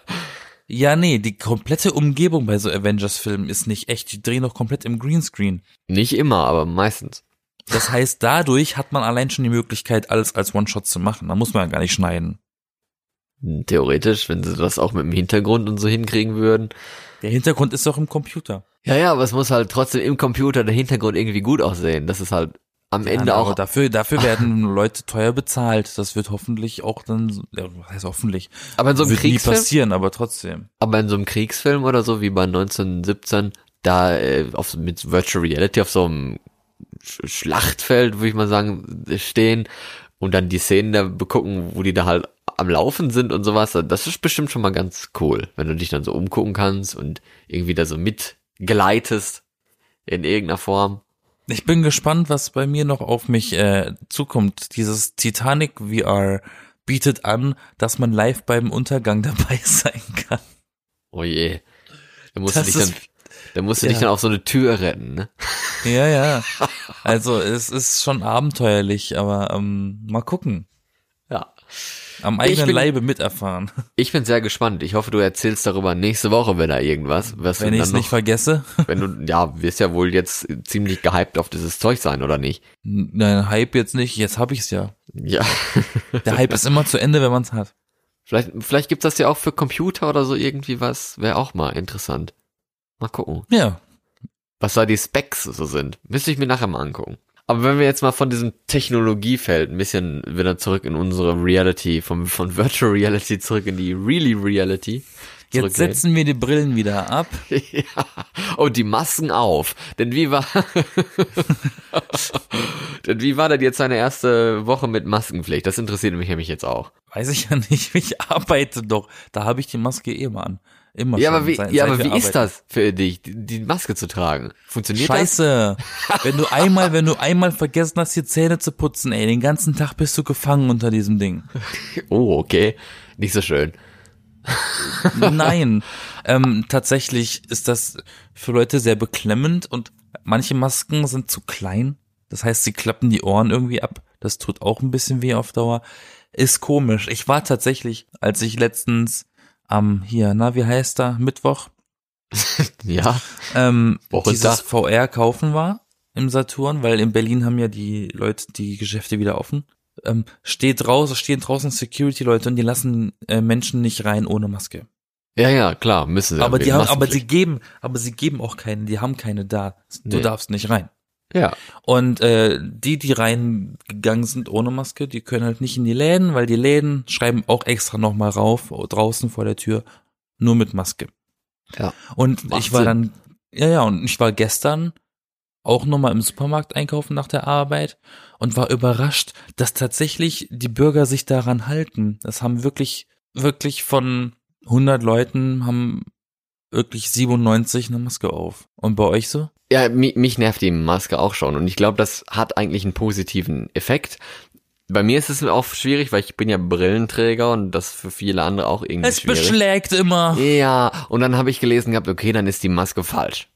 Speaker 2: Ja, nee, die komplette Umgebung bei so Avengers-Filmen ist nicht echt. Die drehen doch komplett im Greenscreen.
Speaker 1: Nicht immer, aber meistens.
Speaker 2: Das heißt, dadurch hat man allein schon die Möglichkeit, alles als One-Shot zu machen. Da muss man ja gar nicht schneiden.
Speaker 1: Theoretisch, wenn sie das auch mit dem Hintergrund und so hinkriegen würden.
Speaker 2: Der Hintergrund ist doch im Computer.
Speaker 1: Ja, ja, aber es muss halt trotzdem im Computer der Hintergrund irgendwie gut aussehen. Das ist halt am Ende
Speaker 2: Ja,
Speaker 1: auch.
Speaker 2: aber dafür, dafür werden Leute teuer bezahlt. Das wird hoffentlich auch dann, ja, was heißt hoffentlich?
Speaker 1: Aber in so einem
Speaker 2: wird nie
Speaker 1: Kriegsfilm,
Speaker 2: passieren, aber trotzdem.
Speaker 1: aber in so einem Kriegsfilm oder so wie bei 1917, da äh, auf, mit Virtual Reality auf so einem Sch Schlachtfeld, würde ich mal sagen, stehen und dann die Szenen da begucken, wo die da halt am Laufen sind und sowas, das ist bestimmt schon mal ganz cool, wenn du dich dann so umgucken kannst und irgendwie da so mitgleitest in irgendeiner Form.
Speaker 2: Ich bin gespannt, was bei mir noch auf mich äh, zukommt. Dieses Titanic VR bietet an, dass man live beim Untergang dabei sein kann.
Speaker 1: Oh je. Da musst
Speaker 2: Das
Speaker 1: du dich dann, da musst du
Speaker 2: ja.
Speaker 1: dich dann auf so eine Tür retten, ne?
Speaker 2: Ja, ja. Also es ist schon abenteuerlich, aber ähm, mal gucken.
Speaker 1: Ja.
Speaker 2: Am eigenen
Speaker 1: bin-
Speaker 2: Leibe miterfahren.
Speaker 1: Ich bin sehr gespannt. Ich hoffe, du erzählst darüber nächste Woche, wenn da irgendwas. Was
Speaker 2: Wenn ich es nicht vergesse.
Speaker 1: wenn du, ja, wirst ja wohl jetzt ziemlich gehypt auf dieses Zeug sein, oder nicht?
Speaker 2: Nein, Hype jetzt nicht. Jetzt hab ich's ja.
Speaker 1: Ja.
Speaker 2: Der Hype ist immer zu Ende, wenn man's hat.
Speaker 1: Vielleicht, vielleicht gibt's das ja auch für Computer oder so irgendwie was. Wäre auch mal interessant. Mal gucken.
Speaker 2: Ja.
Speaker 1: was da die Specs so sind. Müsste ich mir nachher mal angucken. Aber wenn wir jetzt mal von diesem Technologiefeld ein bisschen wieder zurück in unsere Reality, vom, von Virtual Reality zurück in die Really Reality.
Speaker 2: Jetzt setzen wir die Brillen wieder ab.
Speaker 1: ja. Und die Masken auf. Denn wie war, denn wie war denn jetzt seine erste Woche mit Maskenpflicht? Das interessiert mich nämlich jetzt auch.
Speaker 2: Weiß ich ja nicht. Ich arbeite doch. Da habe ich die Maske eh immer an. Immer
Speaker 1: Ja,
Speaker 2: schon,
Speaker 1: aber wie,
Speaker 2: seit-
Speaker 1: ja,
Speaker 2: seit
Speaker 1: aber wie ist das für dich, die, die Maske zu tragen? Funktioniert
Speaker 2: Scheiße. Wenn du einmal, wenn du einmal vergessen hast, die Zähne zu putzen, ey, den ganzen Tag bist du gefangen unter diesem Ding.
Speaker 1: das? Oh, okay. Nicht so schön.
Speaker 2: Nein. ähm, tatsächlich ist das für Leute sehr beklemmend und manche Masken sind zu klein. Das heißt, sie klappen die Ohren irgendwie ab. Das tut auch ein bisschen weh auf Dauer. Ist komisch. Ich war tatsächlich, als ich letztens am, hier, na, wie heißt da, Mittwoch,
Speaker 1: Ja.
Speaker 2: ähm, dieses VR kaufen war im Saturn, weil in Berlin haben ja die Leute die Geschäfte wieder offen. Ähm, steht draußen, stehen draußen Security-Leute und die lassen äh, Menschen nicht rein ohne Maske.
Speaker 1: Ja, ja, klar, müssen sie.
Speaker 2: aber die haben, aber sie geben, aber sie geben auch keine, die haben keine da. Du
Speaker 1: Nee.
Speaker 2: darfst nicht rein.
Speaker 1: Ja.
Speaker 2: Und äh, die, die reingegangen sind ohne Maske, die können halt nicht in die Läden, weil die Läden schreiben auch extra nochmal rauf, draußen vor der Tür, nur mit Maske.
Speaker 1: Ja.
Speaker 2: Und
Speaker 1: Macht
Speaker 2: ich war
Speaker 1: Sinn.
Speaker 2: dann, ja, ja, und ich war gestern auch nochmal im Supermarkt einkaufen nach der Arbeit und war überrascht, dass tatsächlich die Bürger sich daran halten. Das haben wirklich, wirklich von 100 Leuten haben wirklich 97 eine Maske auf. Und bei euch so?
Speaker 1: Ja, mich, mich nervt die Maske auch schon und ich glaube, das hat eigentlich einen positiven Effekt. Bei mir ist es auch schwierig, weil ich bin ja Brillenträger und das für viele andere auch irgendwie
Speaker 2: Es
Speaker 1: schwierig.
Speaker 2: beschlägt immer.
Speaker 1: Ja, und dann habe ich gelesen gehabt, okay, dann ist die Maske falsch.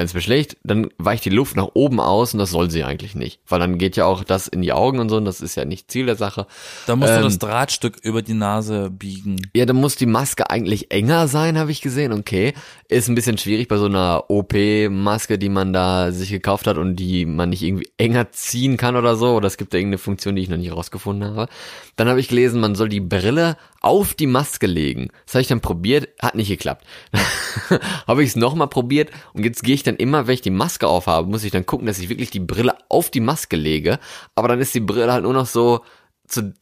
Speaker 1: Wenn es beschlägt, dann weicht die Luft nach oben aus und das soll sie eigentlich nicht. Weil dann geht ja auch das in die Augen und so und das ist ja nicht Ziel der Sache.
Speaker 2: Da musst
Speaker 1: Ähm,
Speaker 2: du das Drahtstück über die Nase biegen.
Speaker 1: Ja, dann muss die Maske eigentlich enger sein, habe ich gesehen. Okay, ist ein bisschen schwierig bei so einer OP-Maske, die man da sich gekauft hat und die man nicht irgendwie enger ziehen kann oder so. Oder es gibt da irgendeine Funktion, die ich noch nicht rausgefunden habe. Dann habe ich gelesen, man soll die Brille auf die Maske legen. Das habe ich dann probiert, hat nicht geklappt. habe ich es nochmal probiert und jetzt gehe ich dann immer, wenn ich die Maske aufhabe, muss ich dann gucken, dass ich wirklich die Brille auf die Maske lege. Aber dann ist die Brille halt nur noch so zu,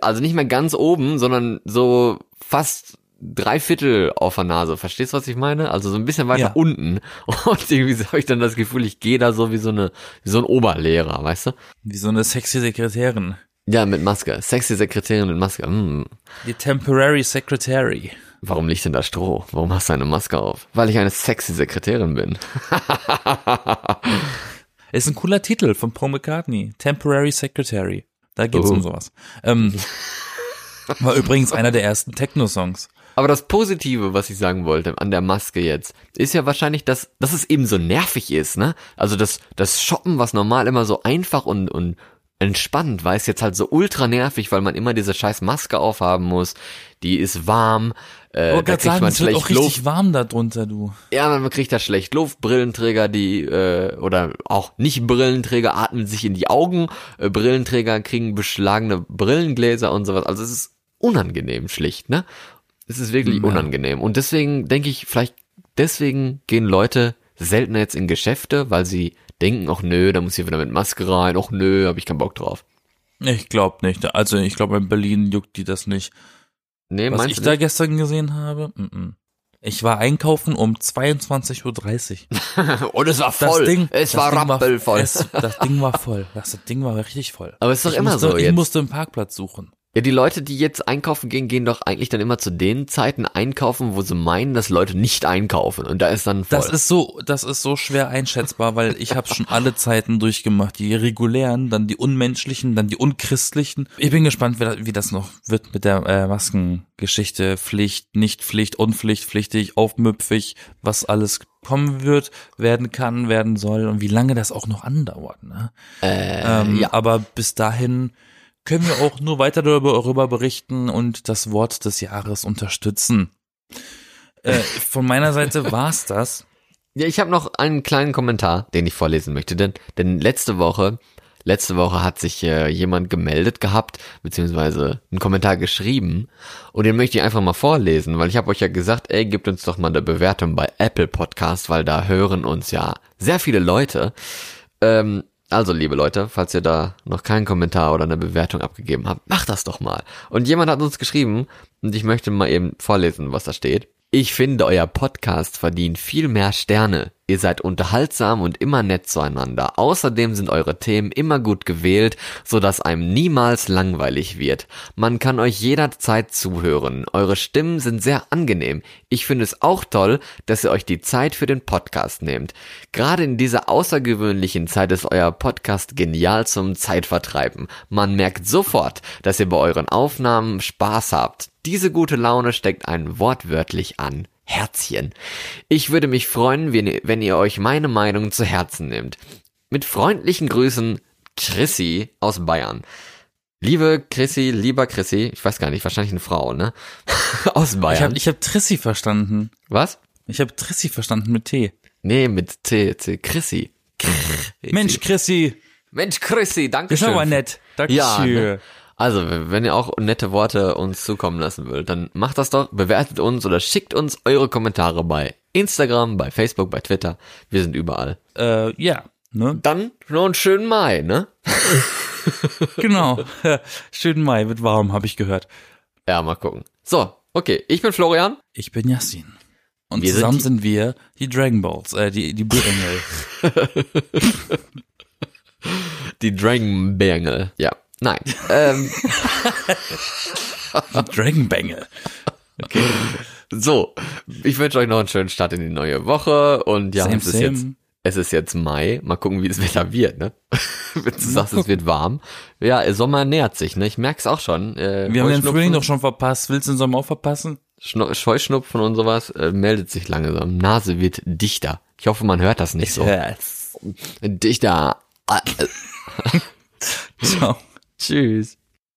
Speaker 1: also nicht mehr ganz oben, sondern so fast drei Viertel auf der Nase. Verstehst du, was ich meine? Also so ein bisschen weiter
Speaker 2: Ja.
Speaker 1: unten. Und irgendwie habe ich dann das Gefühl, ich gehe da so wie so eine, wie so ein Oberlehrer, weißt du?
Speaker 2: Wie so eine sexy Sekretärin.
Speaker 1: Ja, mit Maske. Sexy Sekretärin mit Maske. Hm.
Speaker 2: Die Temporary Secretary.
Speaker 1: Warum liegt denn da Stroh? Warum hast du eine Maske auf? Weil ich eine sexy Sekretärin bin.
Speaker 2: Ist ein cooler Titel von Paul McCartney. Temporary Secretary. Da geht's
Speaker 1: Oh.
Speaker 2: um sowas. Ähm, war übrigens einer der ersten Techno-Songs.
Speaker 1: Aber das Positive, was ich sagen wollte an der Maske jetzt, ist ja wahrscheinlich, dass, dass es eben so nervig ist, ne? Also das, das Shoppen, was normal immer so einfach und, und entspannt, weil es jetzt halt so ultra nervig, weil man immer diese scheiß Maske aufhaben muss. Die ist warm. Äh,
Speaker 2: Oh
Speaker 1: da kriegt
Speaker 2: sagen,
Speaker 1: man
Speaker 2: es wird
Speaker 1: schlecht
Speaker 2: auch richtig
Speaker 1: Luft.
Speaker 2: warm da drunter, du.
Speaker 1: Ja, man kriegt da schlecht Luft. Brillenträger, die äh, oder auch nicht Brillenträger atmen sich in die Augen. Äh, Brillenträger kriegen beschlagene Brillengläser und sowas. Also es ist unangenehm schlicht, ne? Es ist wirklich
Speaker 2: Ja.
Speaker 1: unangenehm. Und deswegen denke ich, vielleicht deswegen gehen Leute seltener jetzt in Geschäfte, weil sie denken, ach nö, da muss ich wieder mit Maske rein, ach nö, hab ich keinen Bock drauf.
Speaker 2: Ich glaube nicht. Also ich glaube, in Berlin juckt die das nicht.
Speaker 1: Nee,
Speaker 2: Was ich da
Speaker 1: nicht?
Speaker 2: gestern gesehen habe, mm -mm. ich war einkaufen um 22.30 Uhr.
Speaker 1: Und es war
Speaker 2: Das
Speaker 1: voll.
Speaker 2: Ding,
Speaker 1: es
Speaker 2: das
Speaker 1: war
Speaker 2: Ding
Speaker 1: rappelvoll.
Speaker 2: es, das Ding war voll. Das Ding war richtig voll.
Speaker 1: Aber es ist doch
Speaker 2: ich
Speaker 1: immer
Speaker 2: musste,
Speaker 1: so
Speaker 2: Ich
Speaker 1: jetzt.
Speaker 2: musste einen Parkplatz suchen.
Speaker 1: Ja, die Leute, die jetzt einkaufen gehen, gehen doch eigentlich dann immer zu den Zeiten einkaufen, wo sie meinen, dass Leute nicht einkaufen. Und da ist dann voll.
Speaker 2: Das ist so, das ist so schwer einschätzbar, weil ich habe schon alle Zeiten durchgemacht. Die regulären, dann die unmenschlichen, dann die unchristlichen. Ich bin gespannt, wie das, noch wird mit der äh, Maskengeschichte. Pflicht, nicht Pflicht, Unpflicht, pflichtig, aufmüpfig, was alles kommen wird, werden kann, werden soll und wie lange das auch noch andauert. Ne?
Speaker 1: äh,
Speaker 2: Ähm,
Speaker 1: ja.
Speaker 2: Aber bis dahin können wir auch nur weiter darüber, berichten und das Wort des Jahres unterstützen. Äh, von meiner Seite war's das.
Speaker 1: ja, ich habe noch einen kleinen Kommentar, den ich vorlesen möchte. Denn, denn letzte Woche, letzte Woche hat sich äh, jemand gemeldet gehabt, beziehungsweise einen Kommentar geschrieben. Und den möchte ich einfach mal vorlesen, weil ich habe euch ja gesagt, ey, gebt uns doch mal eine Bewertung bei Apple Podcast, weil da hören uns ja sehr viele Leute. Ähm, also, liebe Leute, falls ihr da noch keinen Kommentar oder eine Bewertung abgegeben habt, macht das doch mal. Und jemand hat uns geschrieben, und ich möchte mal eben vorlesen, was da steht. Ich finde, euer Podcast verdient viel mehr Sterne. Ihr seid unterhaltsam und immer nett zueinander. Außerdem sind eure Themen immer gut gewählt, so dass einem niemals langweilig wird. Man kann euch jederzeit zuhören. Eure Stimmen sind sehr angenehm. Ich finde es auch toll, dass ihr euch die Zeit für den Podcast nehmt. Gerade in dieser außergewöhnlichen Zeit ist euer Podcast genial zum Zeitvertreiben. Man merkt sofort, dass ihr bei euren Aufnahmen Spaß habt. Diese gute Laune steckt einen wortwörtlich an. Herzchen. Ich würde mich freuen, wenn ihr, euch meine Meinung zu Herzen nehmt. Mit freundlichen Grüßen, Chrissy aus Bayern. Liebe Chrissy, lieber Chrissy, ich weiß gar nicht, wahrscheinlich eine Frau, ne? aus
Speaker 2: Ich
Speaker 1: Bayern.
Speaker 2: habe ich hab Trissi verstanden.
Speaker 1: Was?
Speaker 2: Ich habe Trissi verstanden mit T.
Speaker 1: Nee, mit C, C, Chrissy.
Speaker 2: Mensch, Chrissy,
Speaker 1: Mensch, Chrissy, danke
Speaker 2: das ist
Speaker 1: schön.
Speaker 2: aber nett. Dankeschön.
Speaker 1: Ja, ne? Also, wenn ihr auch nette Worte uns zukommen lassen wollt, dann macht das doch, bewertet uns oder schickt uns eure Kommentare bei Instagram, bei Facebook, bei Twitter. Wir sind überall.
Speaker 2: Äh, ja, ne?
Speaker 1: Dann noch einen schönen Mai, ne?
Speaker 2: Genau. Schönen Mai, wird warm, habe ich gehört.
Speaker 1: Ja, mal gucken. So, okay, ich bin Florian.
Speaker 2: Ich bin Yassin. Und
Speaker 1: Wir sind
Speaker 2: zusammen
Speaker 1: die-
Speaker 2: sind, wir die Dragon Balls, äh, die, die Blutengel.
Speaker 1: Die Dragon Bengel. Ja, nein. ähm,
Speaker 2: Dragon Bengel.
Speaker 1: so, ich wünsche euch noch einen schönen Start in die neue Woche und ja,
Speaker 2: Same,
Speaker 1: es ist jetzt es ist jetzt Mai. Mal gucken, wie das Wetter wird, ne? Wenn du sagst, es wird warm. Ja, Sommer nähert sich, ne? Ich merk's auch schon. Äh,
Speaker 2: Wir haben den Frühling doch schon verpasst. Willst du den Sommer auch verpassen?
Speaker 1: Schno- Scheuschnupfen und sowas äh, meldet sich langsam. Nase wird dichter. Ich hoffe, man hört das nicht so.
Speaker 2: Yes.
Speaker 1: Dichter.
Speaker 2: Ciao.
Speaker 1: Cheers.